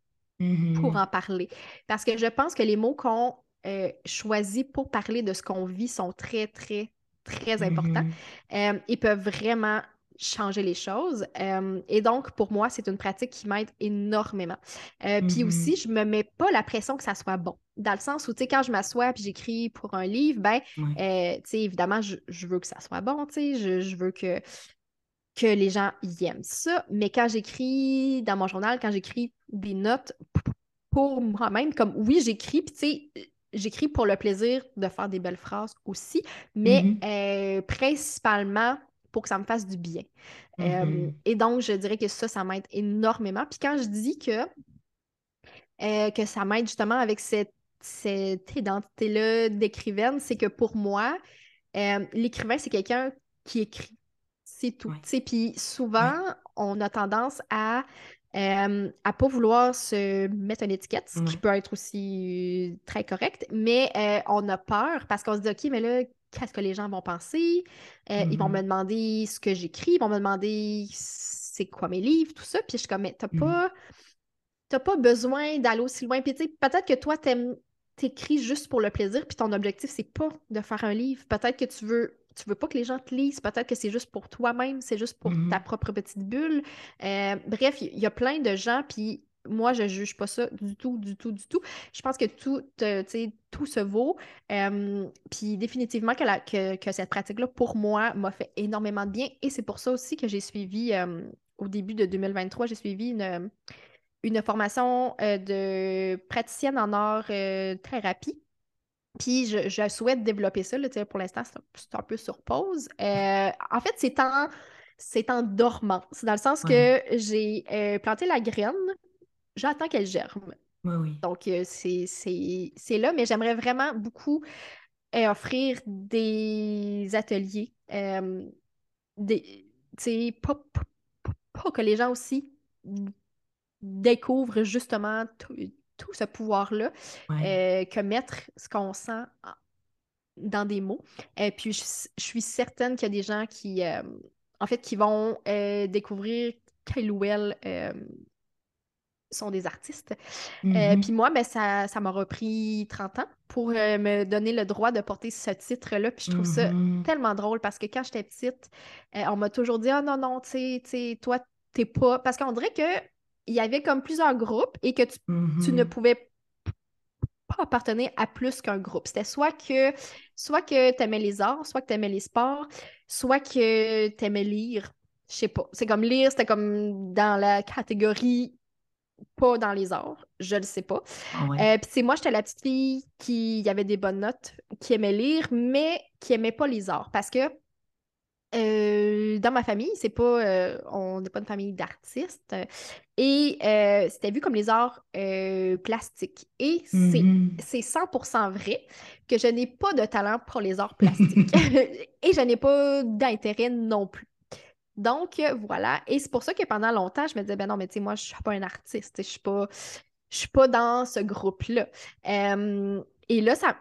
pour mhm, en parler. Parce que je pense que les mots qu'on euh, choisit pour parler de ce qu'on vit sont très, très, très importants. mhm, Euh, ils peuvent vraiment changer les choses. Euh, et donc, pour moi, c'est une pratique qui m'aide énormément. Euh, puis mhm, aussi, je me mets pas la pression que ça soit bon. Dans le sens où, tu sais, quand je m'assois puis j'écris pour un livre, ben, euh, tu sais, évidemment, je, je veux que ça soit bon, tu sais, je, je veux que, que les gens y aiment ça. Mais quand j'écris dans mon journal, quand j'écris des notes pour moi-même, comme oui, j'écris, puis tu sais, j'écris pour le plaisir de faire des belles phrases aussi, mais Mhm, euh, principalement pour que ça me fasse du bien. Euh, mhm, et donc, je dirais que ça, ça m'aide énormément. Puis quand je dis que, euh, que ça m'aide justement avec cette, cette identité-là d'écrivaine, c'est que pour moi, euh, l'écrivain, c'est quelqu'un qui écrit. C'est tout. Puis souvent, Ouais. on a tendance à euh, à pas vouloir se mettre une étiquette, ce qui Ouais. peut être aussi euh, très correct, mais euh, on a peur parce qu'on se dit, OK, mais là, qu'est-ce que les gens vont penser? Euh, ils vont me Mhm, demander ce que j'écris, ils vont me demander c'est quoi mes livres, tout ça. Puis je suis comme, mais t'as mhm, pas, t'as pas besoin d'aller aussi loin. Puis tu sais, peut-être que toi, t'écris juste pour le plaisir, puis ton objectif, c'est pas de faire un livre. Peut-être que tu veux, tu veux pas que les gens te lisent, peut-être que c'est juste pour toi-même, c'est juste pour ta mhm, propre petite bulle. Euh, bref, il y, a plein de gens, puis moi, je juge pas ça du tout, du tout, du tout. Je pense que tout, euh, tu sais, tout se vaut. Euh, puis définitivement que, la- que, que cette pratique-là, pour moi, m'a fait énormément de bien. Et c'est pour ça aussi que j'ai suivi, euh, au début de 2023, j'ai suivi une une formation de praticienne en art thérapie. Puis je, souhaite développer ça. Là, pour l'instant, c'est un, peu sur pause. en fait, c'est en, c'est en dormant. C'est dans le sens que j'ai planté la graine, j'attends qu'elle germe. Donc, c'est là, mais j'aimerais vraiment beaucoup offrir des ateliers. des, pas, pas, que les gens aussi découvrent justement tout, ce pouvoir-là euh, que mettre ce qu'on sent dans des mots. Et puis, je, suis certaine qu'il y a des gens qui, euh, en fait, qui vont euh, découvrir quelle ou elle sont des artistes. Mm-hmm. puis moi, ben, ça, ça m'a repris 30 ans pour me donner le droit de porter ce titre-là. Puis je trouve ça mm-hmm. tellement drôle parce que quand j'étais petite, on m'a toujours dit Ah non, non, tu sais, toi, t'es pas. Parce qu'on dirait que il y avait comme plusieurs groupes et que tu, ne mm-hmm. pouvais pas appartenir à plus qu'un groupe. C'était soit que soit que tu aimais les arts, soit que tu aimais les sports, soit que tu aimais lire. Je sais pas. C'est comme lire, c'était comme dans la catégorie pas dans les arts, je le sais pas. Ah euh, puis c'est moi, j'étais la petite fille qui avait des bonnes notes, qui aimait lire, mais qui aimait pas les arts parce que euh, dans ma famille, c'est pas, euh, on n'est pas une famille d'artistes et c'était vu comme les arts plastiques. Et mm-hmm. c'est 100% vrai que je n'ai pas de talent pour les arts plastiques et je n'ai pas d'intérêt non plus. Donc voilà, et c'est pour ça que pendant longtemps, je me disais, ben non, mais tu sais, moi, je suis pas un artiste, je suis pas, je suis pas dans ce groupe-là. et là, ça,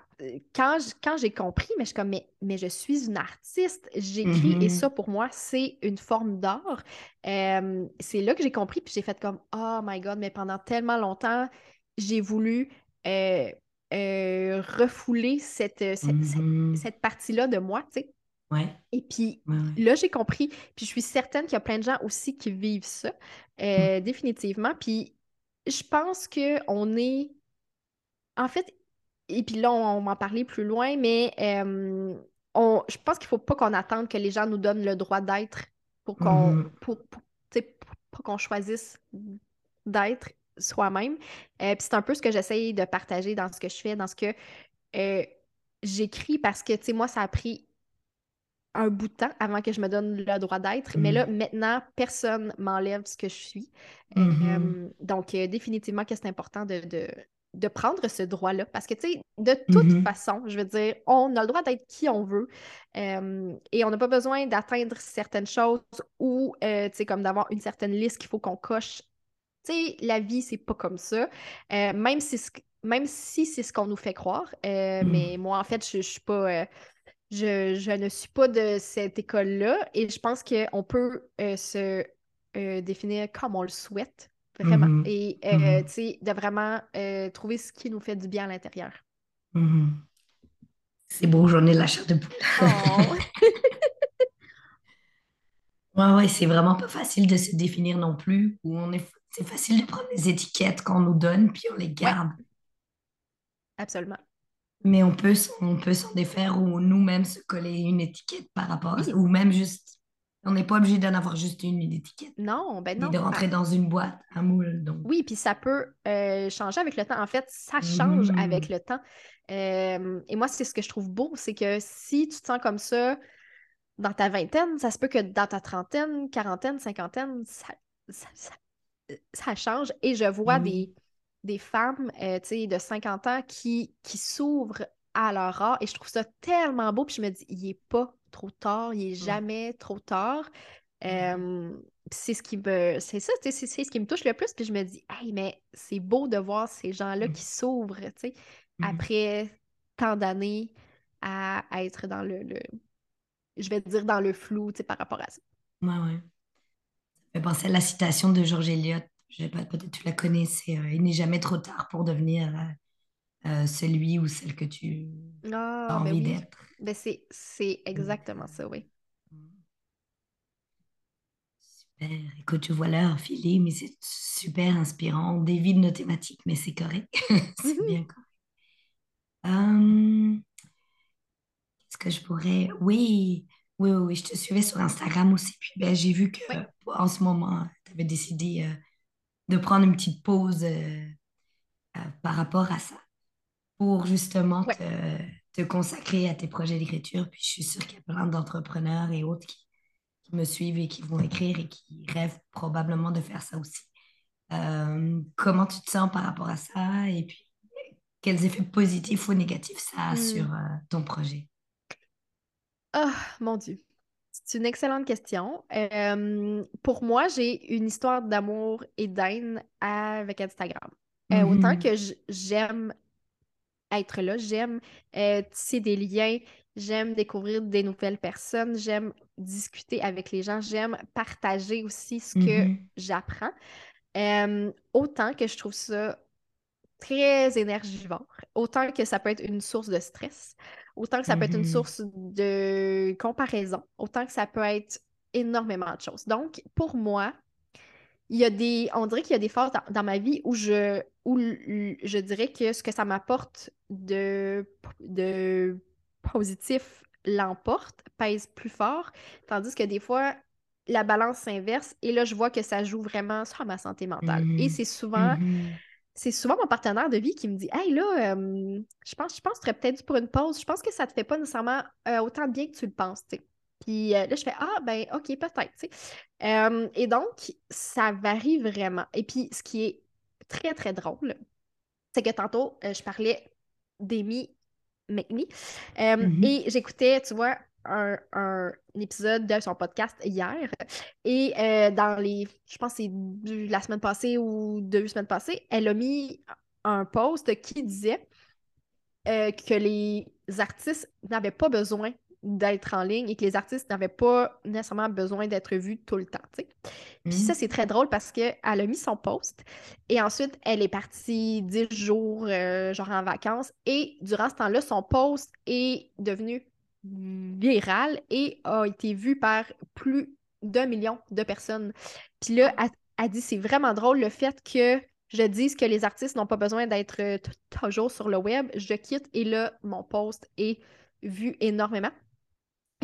quand, quand j'ai compris, mais je suis comme, mais, mais je suis une artiste, j'écris et mm-hmm. ça pour moi, c'est une forme d'art. c'est là que j'ai compris, puis j'ai fait comme, oh my God, mais pendant tellement longtemps, j'ai voulu euh, euh, refouler cette, mm-hmm. cette, partie-là de moi, tu sais. Ouais. Et puis là, j'ai compris, puis je suis certaine qu'il y a plein de gens aussi qui vivent ça, euh, mm. définitivement. Puis je pense qu'on est. En fait, et puis là, on, va en parler plus loin, mais on, je pense qu'il ne faut pas qu'on attende que les gens nous donnent le droit d'être pour qu'on mm-hmm. pour, qu'on choisisse d'être soi-même. Euh, puis c'est un peu ce que j'essaye de partager dans ce que je fais, dans ce que euh, j'écris, parce que, tu sais, moi, ça a pris un bout de temps avant que je me donne le droit d'être. Mais là, mm. maintenant, personne m'enlève ce que je suis. Mm-hmm. donc, euh, définitivement que c'est important de, de prendre ce droit-là. Parce que, tu sais, de toute mm-hmm. façon, je veux dire, on a le droit d'être qui on veut euh, et on n'a pas besoin d'atteindre certaines choses ou, euh, tu sais, comme d'avoir une certaine liste qu'il faut qu'on coche. Tu sais, la vie, c'est pas comme ça. Euh, même si, même si c'est ce qu'on nous fait croire. Mm. Mais moi, en fait, je, je suis pas. Je, je, ne suis pas de cette école-là et je pense qu'on peut se définir comme on le souhaite vraiment. Mm-hmm. Et, euh, mm-hmm. tu sais, de vraiment euh, trouver ce qui nous fait du bien à l'intérieur. Mm-hmm. C'est beau, j'en ai la chair de poule. Oh. ouais, ouais, c'est vraiment pas facile de se définir non plus. Où on est, c'est facile de prendre des étiquettes qu'on nous donne, puis on les garde. Absolument. Mais on peut, on peut s'en défaire ou nous-mêmes se coller une étiquette par rapport à ça, ou même juste on n'est pas obligé d'en avoir juste une, une étiquette. Non, ben non. de rentrer dans une boîte, un moule. Donc. Oui, puis ça peut euh, changer avec le temps. En fait, ça change mmh. avec le temps. Euh, et moi, c'est ce que je trouve beau, c'est que si tu te sens comme ça dans ta vingtaine, ça se peut que dans ta trentaine, quarantaine, cinquantaine, ça, ça, change. Et je vois des, des femmes euh, de 50 ans qui, qui s'ouvrent à leur art et je trouve ça tellement beau. Puis je me dis, il n'est pas trop tard, il n'est jamais trop tard. c'est ce qui me. C'est ça, c'est ce qui me touche le plus. Puis je me dis, hey, mais c'est beau de voir ces gens-là qui s'ouvrent, tu sais, après tant d'années à, être dans le, Je vais dire dans le flou, tu sais, par rapport à ça. Ouais, ouais. Ça fait penser à la citation de Georges Eliot. Je sais pas, peut-être tu la connais, c'est euh, Il n'est jamais trop tard pour devenir euh, euh, celui ou celle que tu ah, as ben envie d'être. Ben c'est, c'est exactement ça, oui. Super. Écoute, tu vois l'heure filer, mais c'est super inspirant. On dévie nos thématiques, mais c'est correct. c'est bien correct. Hum, Qu'est-ce que je pourrais... Oui, oui, oui, je te suivais sur Instagram aussi. Puis ben, j'ai vu que en ce moment, tu avais décidé de prendre une petite pause euh, euh, par rapport à ça pour justement Ouais. te, te consacrer à tes projets d'écriture. Puis je suis sûre qu'il y a plein d'entrepreneurs et autres qui, qui me suivent et qui vont écrire et qui rêvent probablement de faire ça aussi. Euh, comment tu te sens par rapport à ça et puis quels effets positifs ou négatifs ça a sur Hmm. euh, ton projet? Ah, mon Dieu. C'est une excellente question. Euh, pour moi, j'ai une histoire d'amour et d'haine avec Instagram. Euh, autant Mhm. que j'aime être là, j'aime euh, tisser des liens, j'aime découvrir des nouvelles personnes, j'aime discuter avec les gens, j'aime partager aussi ce que Mhm. j'apprends. Autant que je trouve ça très énergivore, autant que ça peut être une source de stress, autant que ça peut être une Mhm. source de comparaison, autant que ça peut être énormément de choses. Donc, pour moi, il y a des, on dirait qu'il y a des phases dans, dans ma vie où je, où je dirais que ce que ça m'apporte de, de positif l'emporte, pèse plus fort, tandis que des fois, la balance s'inverse et là, je vois que ça joue vraiment sur ma santé mentale. Et Mhm. c'est souvent Mhm. C'est souvent mon partenaire de vie qui me dit Hey là, euh, je pense, je pense que tu serais peut-être dû pour une pause. Je pense que ça te fait pas nécessairement euh, autant de bien que tu le penses. Puis euh, là, je fais Ah, ben, OK, peut-être. et donc, ça varie vraiment. Et puis, ce qui est très, très drôle, c'est que tantôt, je parlais d'Amy McNee Mhm. et j'écoutais, tu vois, un, un épisode de son podcast hier. Et euh, dans les, je pense que c'est la semaine passée ou deux semaines passées, elle a mis un post qui disait euh, que les artistes n'avaient pas besoin d'être en ligne et que les artistes n'avaient pas nécessairement besoin d'être vus tout le temps. Puis ça, c'est très drôle parce qu'elle a mis son post et ensuite, elle est partie 10 jours, euh, genre en vacances. Et durant ce temps-là, son post est devenu viral et a été vu par plus d'un million de personnes. Puis là, elle, elle dit c'est vraiment drôle le fait que je dise que les artistes n'ont pas besoin d'être euh, toujours sur le web. Je quitte et là, mon post est vu énormément.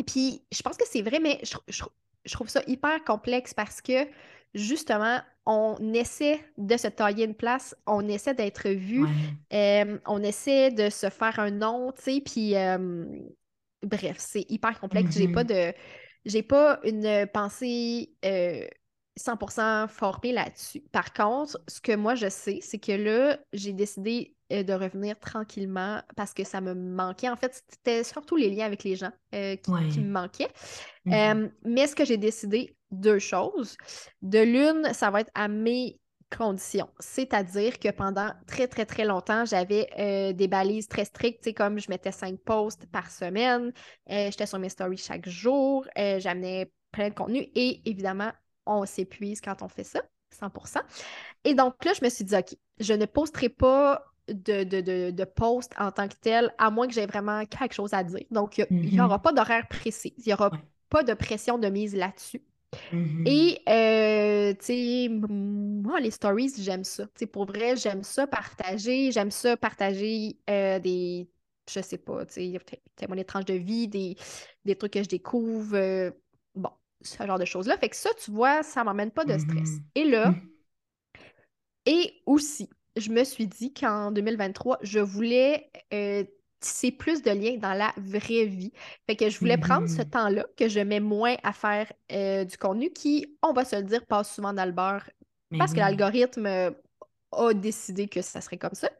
Puis, je pense que c'est vrai, mais je, je- je trouve ça hyper complexe parce que justement, on essaie de se tailler une place, on essaie d'être vu, Ouais. euh, on essaie de se faire un nom, tu sais, puis euh, bref, c'est hyper complexe. J'ai pas Mhm. de, j'ai pas une pensée euh, 100% formée là-dessus. Par contre, ce que moi je sais, c'est que là, j'ai décidé euh, de revenir tranquillement parce que ça me manquait. En fait, c'était surtout les liens avec les gens euh, qui, me manquaient. Mhm. Euh, mais ce que j'ai décidé, deux choses. De l'une, ça va être à mes conditions. C'est-à-dire que pendant très, très, très longtemps, j'avais euh, des balises très strictes, comme je mettais cinq posts par semaine, euh, j'étais sur mes stories chaque jour, euh, j'amenais plein de contenu et évidemment, on s'épuise quand on fait ça, 100%. Et donc là, je me suis dit, OK, je ne posterai pas de, de, de, de post en tant que tel, à moins que j'ai vraiment quelque chose à dire. Donc, il n'y aura Mhm. pas d'horaire précis, il n'y aura Ouais. pas de pression de mise là-dessus. Et, euh, tu sais, moi, les stories, j'aime ça. Tu sais, pour vrai, j'aime ça partager. J'aime ça partager euh, des, je sais pas, tu sais, t- témoigner de vie, des, des trucs que je découvre. euh, bon, ce genre de choses-là. Fait que ça, tu vois, ça m'emmène pas de stress. Mhm. Et là, Mhm. et aussi, je me suis dit qu'en 2023, je voulais tisser plus de liens dans la vraie vie. Fait que je voulais prendre ce Mhm. temps-là que je mets moins à faire euh, du contenu qui, on va se le dire, passe souvent dans le beurre parce que l'algorithme euh, a décidé que ça serait comme ça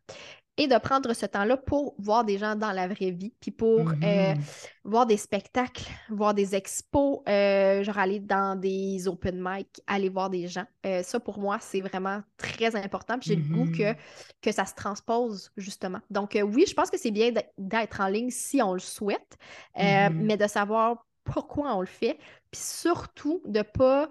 et de prendre ce temps-là pour voir des gens dans la vraie vie, puis pour euh, Mhm. voir des spectacles, voir des expos, euh, genre aller dans des open mic, aller voir des gens. Euh, ça, pour moi, c'est vraiment très important. J'ai le goût que, Mhm. que ça se transpose, justement. Donc, euh, oui, je pense que c'est bien d'être- en ligne si on le souhaite, euh, Mhm. mais de savoir pourquoi on le fait, puis surtout de ne pas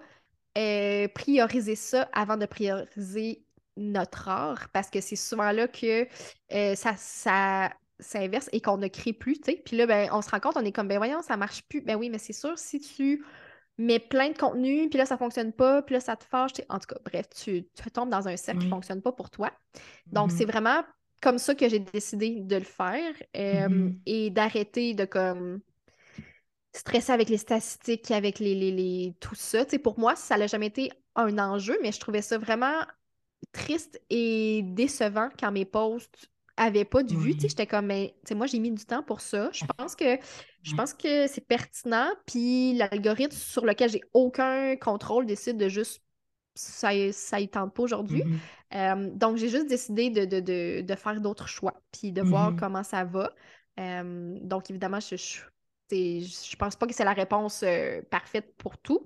euh, prioriser ça avant de prioriser notre art, parce que c'est souvent là que euh, ça, ça s'inverse et qu'on ne crée plus, tu sais. Puis là, ben, on se rend compte, on est comme, ben voyons, ça marche plus. Ben oui, mais c'est sûr, si tu mets plein de contenu, puis là, ça fonctionne pas, puis là, ça te fâche. En tout cas, bref, tu, tu tombes dans un cercle qui Oui. fonctionne pas pour toi. Donc, c'est Mhm. vraiment comme ça que j'ai décidé de le faire euh, Mhm. et d'arrêter de comme stresser avec les statistiques, avec les, les, les- tout ça. Tu sais, pour moi, ça n'a jamais été un enjeu, mais je trouvais ça vraiment triste et décevant quand mes posts avaient pas de vue. Tu sais, Oui. j'étais comme, mais tu sais, moi, j'ai mis du temps pour ça. Je pense que je pense que c'est pertinent. Puis l'algorithme sur lequel j'ai aucun contrôle décide de juste ça, ça y tente pas aujourd'hui. Mhm. Euh, donc, j'ai juste décidé de, de, de, de faire d'autres choix, puis de voir Mhm. comment ça va. Euh, donc, évidemment, je, je, t'sais, je pense pas que c'est la réponse euh, parfaite pour tout.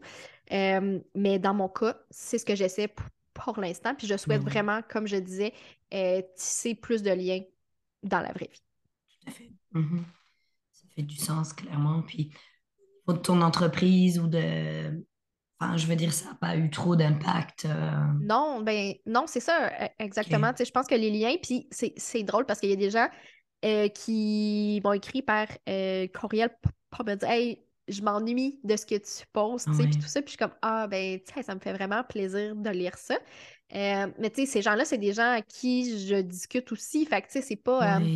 Mais dans mon cas, c'est ce que j'essaie pour, l'instant. Puis je souhaite Mhm. vraiment, comme je disais, euh, tisser plus de liens dans la vraie vie. Tout à fait. Mhm. Ça fait du sens, clairement. Puis, pour ton entreprise ou de... Enfin, je veux dire, ça n'a pas eu trop d'impact. euh, Non, ben non, c'est ça, e- exactement. Ok. Tu sais, je pense que les liens, puis c'est c'est drôle parce qu'il y a des gens euh, qui m'ont écrit par euh, courriel pour me dire Hey, je m'ennuie de ce que tu postes, tu sais, puis Ouais. tout ça. Puis je suis comme Ah, ben, tu sais, ça me fait vraiment plaisir de lire ça. Euh, mais tu sais, ces gens-là, c'est des gens à qui je discute aussi. Fait que tu sais, c'est pas. euh,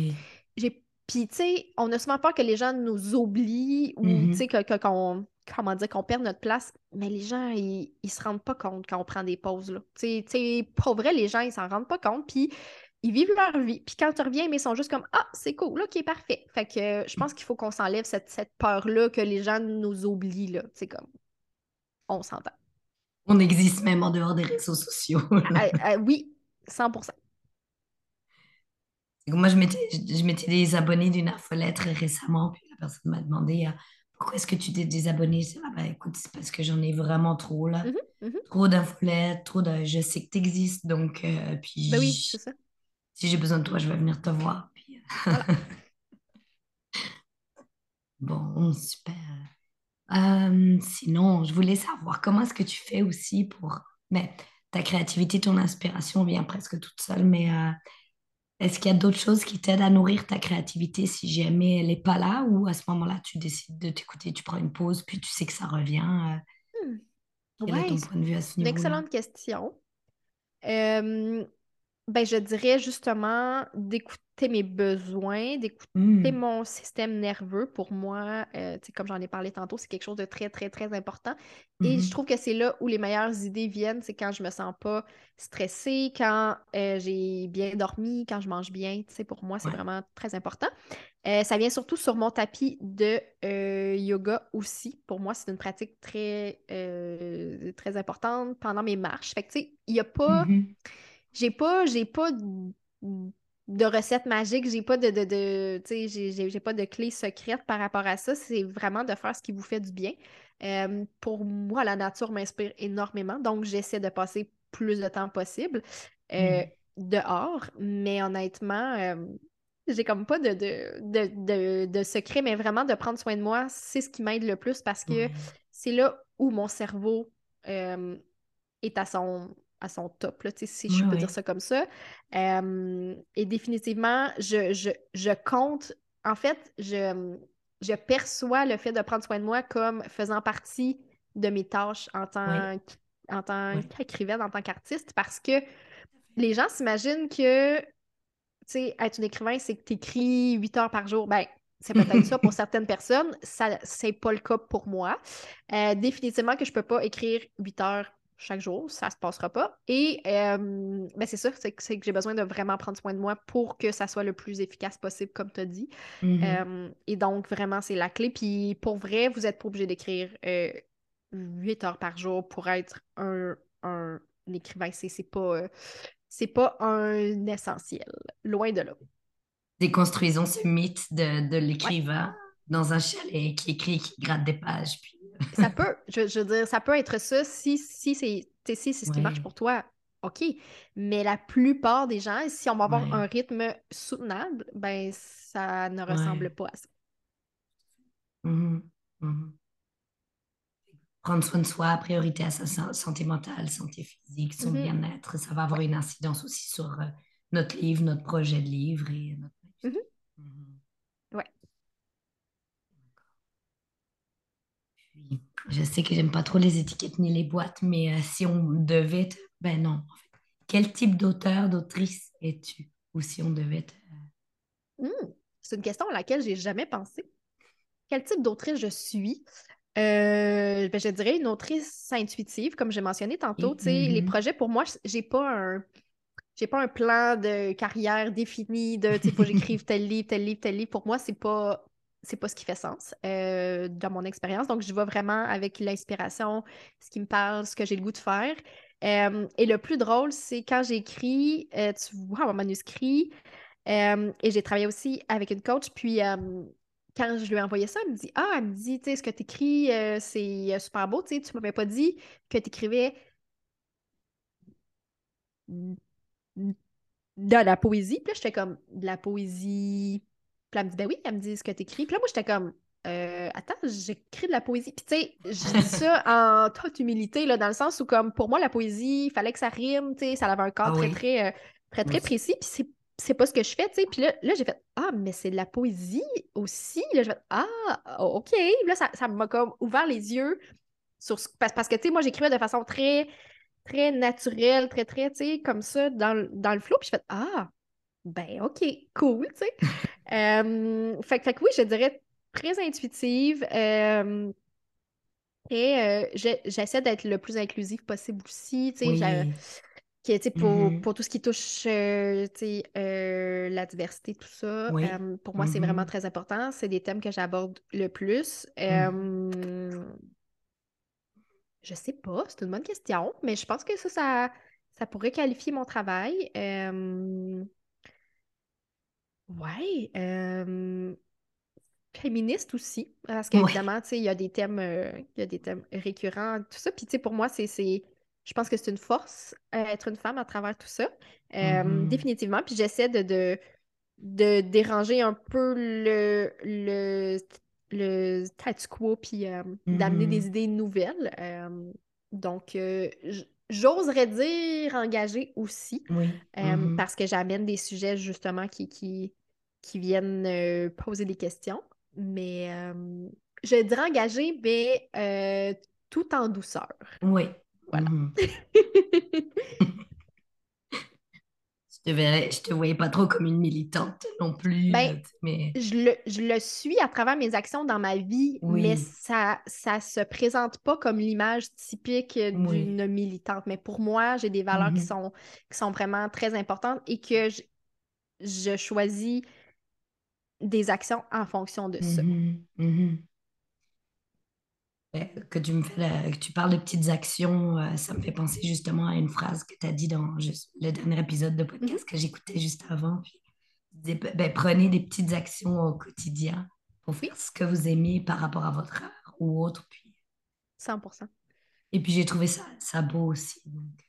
j'ai... Puis, tu sais, on a souvent peur que les gens nous oublient ou, tu sais, que, que- qu'on, comment dire, qu'on perde notre place. Mais les gens, ils, ils se rendent pas compte quand on prend des pauses, là. Tu sais, tu sais, pour vrai, les gens, ils s'en rendent pas compte, puis ils vivent leur vie. Puis quand tu reviens, mais ils sont juste comme, ah, c'est cool, ok, parfait. Fait que euh, je pense qu'il faut qu'on s'enlève cette, cette peur-là que les gens nous oublient, là. Sais, comme, on s'entend. On existe même en dehors des réseaux sociaux. Ah, ah, oui, 100%. C'est que Moi, je m'étais, je m'étais désabonnée d'une infolettre récemment, puis la personne m'a demandé euh, pourquoi est-ce que tu t'es désabonnée? Je dis, ah, bah, écoute, c'est parce que j'en ai vraiment trop là. Mhm, mhm. Trop d'infolettes, trop de. Je sais que tu existes, donc euh, puis Ben oui, c'est ça. Si j'ai besoin de toi, je vais venir te voir. Puis, euh, Voilà. bon, super. Euh, sinon, je voulais savoir comment est-ce que tu fais aussi pour. Mais ta créativité, ton inspiration vient presque toute seule, mais euh, est-ce qu'il y a d'autres choses qui t'aident à nourrir ta créativité si jamais elle n'est pas là ou à ce moment-là, tu décides de t'écouter, tu prends une pause, puis tu sais que ça revient. euh, Hmm. quel est ton c'est point de vue à ce une niveau-là? excellente question. Euh, ben, je dirais justement d'écouter mes besoins, d'écouter Hmm, mon système nerveux. Pour moi, euh, comme j'en ai parlé tantôt, c'est quelque chose de très, très, très important. Et je mhm, trouve que c'est là où les meilleures idées viennent, c'est quand je me sens pas stressée, quand euh, j'ai bien dormi, quand je mange bien. Pour moi, c'est ouais. vraiment très important. Euh, ça vient surtout sur mon tapis de yoga aussi. Pour moi, c'est une pratique très, très importante pendant mes marches. Fait que, tu sais, il n'y a pas Mhm, j'ai pas, j'ai pas de recette magique, j'ai pas de, de, de tu sais, j'ai- pas de clé secrète par rapport à ça. C'est vraiment de faire ce qui vous fait du bien. Euh, pour moi, la nature m'inspire énormément, donc j'essaie de passer plus de temps possible euh, mhm, dehors. Mais honnêtement, euh, j'ai comme pas de, de, de, de, de secret, mais vraiment de prendre soin de moi, c'est ce qui m'aide le plus parce que c'est là où mon cerveau est à son, à son top, là, tu sais, si je peux dire ça comme ça. Euh, et définitivement, je, je, je compte, en fait, je, je perçois le fait de prendre soin de moi comme faisant partie de mes tâches en tant, en tant qu'écrivaine, en tant qu'artiste, parce que les gens s'imaginent que, tu sais, être une écrivain, c'est que tu écris 8 heures par jour. Ben, c'est peut-être ça pour certaines personnes. Ça, c'est pas le cas pour moi. Euh, définitivement que je peux pas écrire 8 heures chaque jour. Ça se passera pas. Et euh, ben, c'est ça, c'est que, que j'ai besoin de vraiment prendre soin de moi pour que ça soit le plus efficace possible, comme tu as dit. Mhm, Euh, et donc, vraiment, c'est la clé. Puis pour vrai, vous n'êtes pas obligé d'écrire euh, 8 heures par jour pour être un, un écrivain. C'est pas, euh, c'est pas un essentiel. Loin de là. Déconstruisons ce mythe de, de Ouais. l'écrivain dans un chalet qui écrit, qui gratte des pages. Puis... Ça peut, je, je veux dire, ça peut être ça si, si c'est si ce qui marche pour toi. OK. Mais la plupart des gens, si on va avoir un rythme soutenable, ben ça ne ressemble ouais. pas à ça. Mhm, mhm. Prendre soin de soi, priorité à sa sa- santé mentale, santé physique, son Mhm. bien-être, ça va avoir une incidence aussi sur euh, notre livre, notre projet de livre et notre Mhm. Mhm. Ouais. Puis, je sais que j'aime pas trop les étiquettes ni les boîtes, mais euh, si on devait te... Ben non, en fait. Quel type d'auteur, d'autrice es-tu? Ou si on devait te... Hmm. C'est une question à laquelle j'ai jamais pensé. Quel type d'autrice je suis? Euh, ben, je dirais une autrice intuitive, comme j'ai mentionné tantôt. Sais, les projets, pour moi, j'ai pas un, j'ai pas un plan de carrière défini de, tu sais, faut que j'écrive tel livre, tel livre, tel livre. Pour moi, c'est pas c'est pas ce qui fait sens euh, dans mon expérience. Donc, je vais vraiment avec l'inspiration, ce qui me parle, ce que j'ai le goût de faire. Euh, et le plus drôle, c'est quand j'écris, euh, tu vois mon manuscrit, et j'ai travaillé aussi avec une coach, puis quand je lui ai envoyé ça, elle me dit Ah, elle me dit, tu sais, ce que tu écris, c'est super beau, tu sais, tu m'avais pas dit que tu écrivais de la poésie. Puis là, j'étais comme, de la poésie puis elle me dit, ben oui, elle me dit ce que t'écris. Puis là, moi, j'étais comme, euh, attends, j'écris de la poésie. Puis tu sais, je dis ça en toute humilité, là, dans le sens où, comme, pour moi, la poésie, il fallait que ça rime, tu sais, ça avait un corps ah très, très, euh, très, très, précis. Puis c'est pas ce que je fais, tu sais. Puis là, là j'ai fait Ah, mais c'est de la poésie aussi. Là, j'ai fait Ah, OK. Là, ça m'a comme ouvert les yeux sur ce... parce, parce que, tu sais, moi, j'écrivais de façon très, très naturelle, très, très, tu sais, comme ça, dans, dans le flow. Puis je fais Ah, ben, OK, cool, tu sais. Euh, fait, fait, que oui, je dirais très intuitive. Euh, et euh, j'essaie d'être le plus inclusif possible aussi, tu sais. pour, mm-hmm. pour, tout ce qui touche la diversité, tout ça, pour moi, c'est vraiment mm-hmm. très important. C'est des thèmes que j'aborde le plus. Mm. Je sais pas, c'est une bonne question, mais je pense que ça, ça, ça pourrait qualifier mon travail. Ouais, féministe aussi, parce qu'évidemment, tu sais, il y a des thèmes, euh, il y a des thèmes récurrents, tout ça. Puis, tu sais, pour moi, c'est, je pense que c'est une force euh, être une femme à travers tout ça, mm-hmm. définitivement. Puis j'essaie de, de, déranger un peu le, le, le statu quo, puis d'amener des mm-hmm. idées nouvelles. donc, j'oserais dire engagée aussi, mm-hmm. parce que j'amène des sujets justement qui, qui, qui viennent euh, poser des questions. Mais euh, je dirais engagé, mais euh, tout en douceur. Oui. Voilà. Mhm. je te verrais, je te voyais pas trop comme une militante non plus. Ben, mais... je, le, suis à travers mes actions dans ma vie, mais ça ça se présente pas comme l'image typique d'une militante. Mais pour moi, j'ai des valeurs qui, mhm. sont, qui sont vraiment très importantes et que je choisis des actions en fonction de ça. Mm-hmm. Mm-hmm. Que tu me fais que tu parles de petites actions, euh, ça me fait penser justement à une phrase que tu as dit dans le dernier épisode de podcast mm-hmm. que j'écoutais juste avant. Puis, ben, prenez des petites actions au quotidien pour faire ce que vous aimez par rapport à votre art ou autre. Puis... 100 et puis j'ai trouvé ça, ça beau aussi.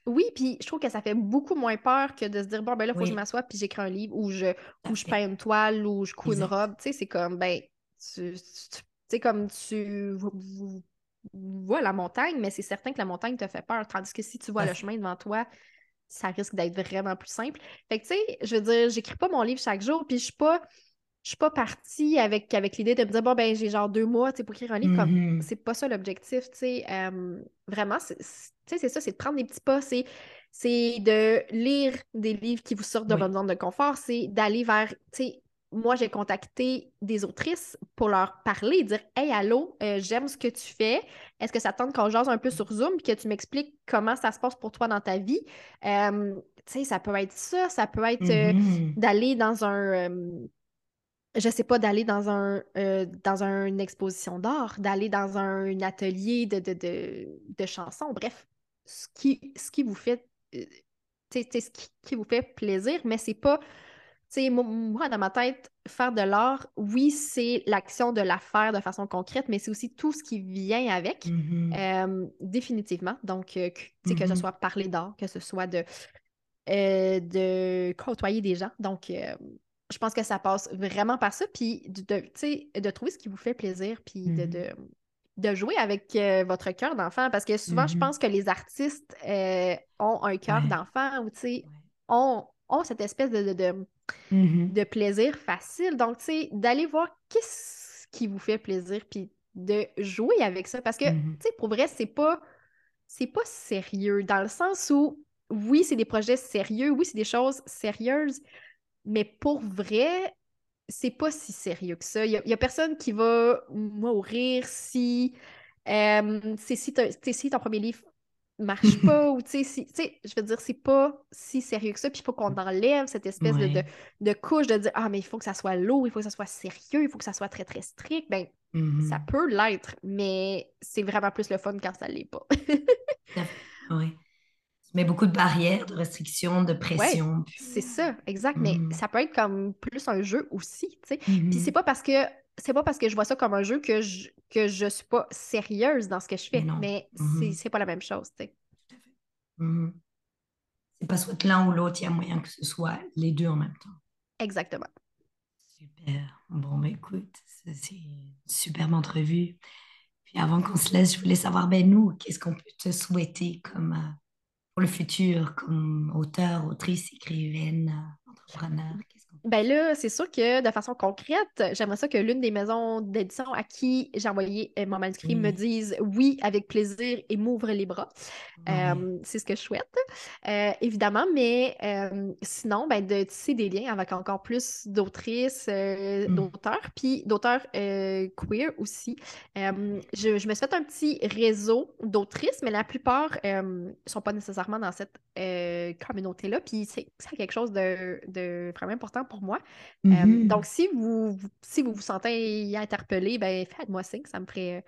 Oui, puis je trouve que ça fait beaucoup moins peur que de se dire bon, ben là, il faut que je m'assoie puis j'écris un livre ou je, ou je peins une toile ou je couds une robe. Tu sais, c'est comme, ben, tu sais, comme tu vois la montagne, mais c'est certain que la montagne te fait peur. Tandis que si tu vois le chemin devant toi, ça risque d'être vraiment plus simple. Fait que, tu sais, je veux dire, j'écris pas mon livre chaque jour, puis je suis pas je suis pas partie avec, avec l'idée de me dire, bon, ben, j'ai genre deux mois pour écrire un livre. Comme, mm-hmm. c'est pas ça l'objectif, tu sais. vraiment, c'est ça, c'est de prendre des petits pas, c'est de lire des livres qui vous sortent de votre zone de confort, c'est d'aller vers, tu sais, moi, j'ai contacté des autrices pour leur parler, dire Hey, allô, euh, j'aime ce que tu fais. Est-ce que ça tente qu'on jase un peu sur Zoom que tu m'expliques comment ça se passe pour toi dans ta vie? tu sais, ça peut être ça, ça peut être euh, mm-hmm. d'aller dans un je sais pas, d'aller dans un euh, dans une exposition d'art, d'aller dans un, atelier de, de, de, chansons, bref, ce qui, ce qui vous fait euh, ce qui, vous fait plaisir, mais c'est pas tu sais, moi, dans ma tête, faire de l'art, oui, c'est l'action de la faire de façon concrète, mais c'est aussi tout ce qui vient avec, mm-hmm. euh, définitivement. Donc, que, ce mm-hmm. soit parler d'art, que ce soit de, de côtoyer des gens. Donc, je pense que ça passe vraiment par ça, puis de, de trouver ce qui vous fait plaisir, puis de, mm-hmm. de, jouer avec euh, votre cœur d'enfant, parce que souvent, je mm-hmm. pense que les artistes euh, ont un cœur d'enfant ou, tu sais, ont, cette espèce de, de, mm-hmm. de plaisir facile. Donc, tu sais, d'aller voir qu'est-ce qui vous fait plaisir, puis de jouer avec ça, parce que, tu sais, pour vrai, c'est pas, c'est pas sérieux, dans le sens où, oui, c'est des projets sérieux, oui, c'est des choses sérieuses, mais pour vrai, c'est pas si sérieux que ça. Il y, a personne qui va mourir si. Euh, si, si, ton premier livre marche pas, ou tu sais, je veux dire, c'est pas si sérieux que ça, puis il faut qu'on enlève cette espèce de, de, couche de dire, ah, mais il faut que ça soit lourd, il faut que ça soit sérieux, il faut que ça soit très, très strict. Ben, ça mm-hmm. peut l'être, mais c'est vraiment plus le fun quand ça l'est pas. oui. Mais beaucoup de barrières, de restrictions, de pression. C'est ça, exact. Mais mm-hmm. ça peut être comme plus un jeu aussi, tu sais. Puis mm-hmm. c'est pas parce que c'est pas parce que je vois ça comme un jeu que je, que je suis pas sérieuse dans ce que je fais, mais, mm-hmm. c'est pas la même chose, tu sais. Mm-hmm. C'est pas soit l'un ou l'autre, il y a moyen que ce soit les deux en même temps. Exactement. Super. Bon, mais écoute, c'est une superbe entrevue. Puis avant qu'on se laisse, je voulais savoir, ben nous, qu'est-ce qu'on peut te souhaiter comme euh, le futur, comme auteur, autrice, écrivaine, entrepreneur? Ben là, c'est sûr que de façon concrète, j'aimerais ça que l'une des maisons d'édition à qui j'ai envoyé euh, mon manuscrit me dise oui avec plaisir et m'ouvre les bras. Euh, c'est ce que je souhaite, euh, évidemment, mais sinon, ben, de tisser des liens avec encore plus d'autrices, mmh. d'auteurs, puis d'auteurs queer aussi. Je, je, me suis fait un petit réseau d'autrices, mais la plupart ne sont pas nécessairement dans cette communauté-là, puis c'est quelque chose de, de vraiment important pour moi. Euh, mm-hmm. donc, si vous, si vous vous sentez interpellé, ben, faites-moi signe, ça me ferait euh,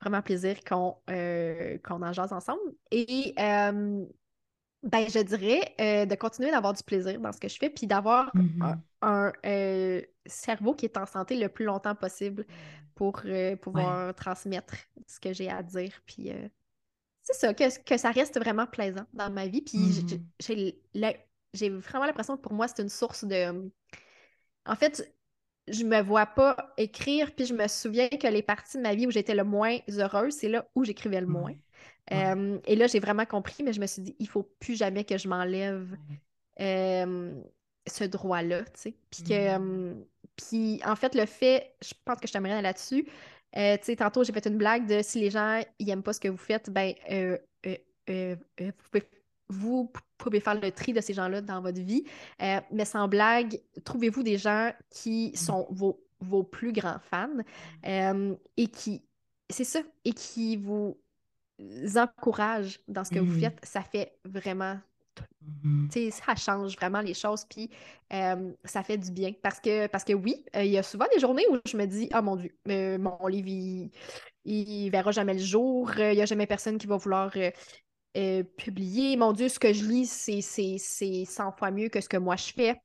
vraiment plaisir qu'on euh, en jase ensemble. Et ben, je dirais de continuer d'avoir du plaisir dans ce que je fais, puis d'avoir mm-hmm. un, cerveau qui est en santé le plus longtemps possible pour pouvoir transmettre ce que j'ai à dire. Puis c'est ça, que, que, ça reste vraiment plaisant dans ma vie. Puis mm-hmm. j'ai j'ai vraiment l'impression que pour moi, c'est une source de. En fait, je me vois pas écrire, puis je me souviens que les parties de ma vie où j'étais le moins heureuse, c'est là où j'écrivais le moins. Euh, et là, j'ai vraiment compris, mais je me suis dit, il faut plus jamais que je m'enlève euh, ce droit-là, tu sais. Puis que. Mm. Euh, puis en fait, le fait, je pense que je t'aimerais là-dessus. tu sais, tantôt, j'ai fait une blague de si les gens n'aiment pas ce que vous faites, ben, vous pouvez vous pouvez faire le tri de ces gens-là dans votre vie. Euh, mais sans blague, trouvez-vous des gens qui sont vos, vos plus grands fans euh, et qui, c'est ça, et qui vous encouragent dans ce que vous mm. faites. Ça fait vraiment mm-hmm. ça change vraiment les choses, puis euh, ça fait du bien. Parce que, parce que oui, il y a souvent des journées où je me dis Ah mon Dieu, mon livre, il, il verra jamais le jour, il n'y a jamais personne qui va vouloir euh, publié. Mon Dieu, ce que je lis, c'est 100 fois mieux que ce que moi je fais.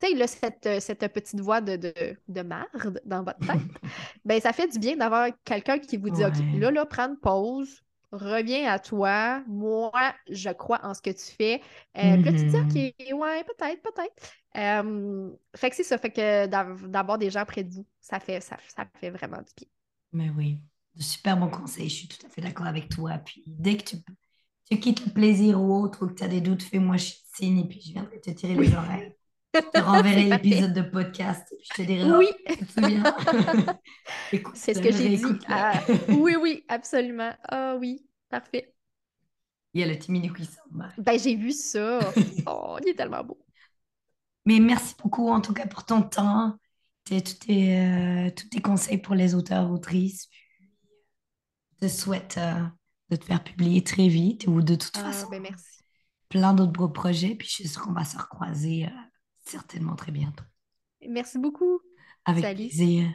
Tu sais, là, cette, cette, petite voix de, de, de marde dans votre tête, ben ça fait du bien d'avoir quelqu'un qui vous dit OK, là, là, prends une pause, reviens à toi. Moi, je crois en ce que tu fais. Euh, Puis là, tu dis OK, mm-hmm. ouais, peut-être, peut-être. Euh, fait que c'est ça, fait que d'avoir des gens près de vous, ça fait, ça, ça fait vraiment du bien. Mais oui de super bons conseils. Je suis tout à fait d'accord avec toi. Puis dès que tu, tu quittes le plaisir ou autre ou que tu as des doutes, fais-moi signe et puis je viendrai te tirer les oreilles. Je te renverrai l'épisode de podcast et puis je te dirai Oui. Oh, C'est ce que j'ai dit. Ah, oui, oui, absolument. Ah oui, parfait. Il y a le timide qui s'en Ben, j'ai vu ça. oh, il est tellement beau. Mais merci beaucoup en tout cas pour ton temps, tous tes, euh, tous tes conseils pour les auteurs, autrices te souhaite euh, de te faire publier très vite ou de toute ah, façon ben merci. plein d'autres beaux projets. Puis je suis sûre qu'on va se recroiser euh, certainement très bientôt. Merci beaucoup. Avec plaisir.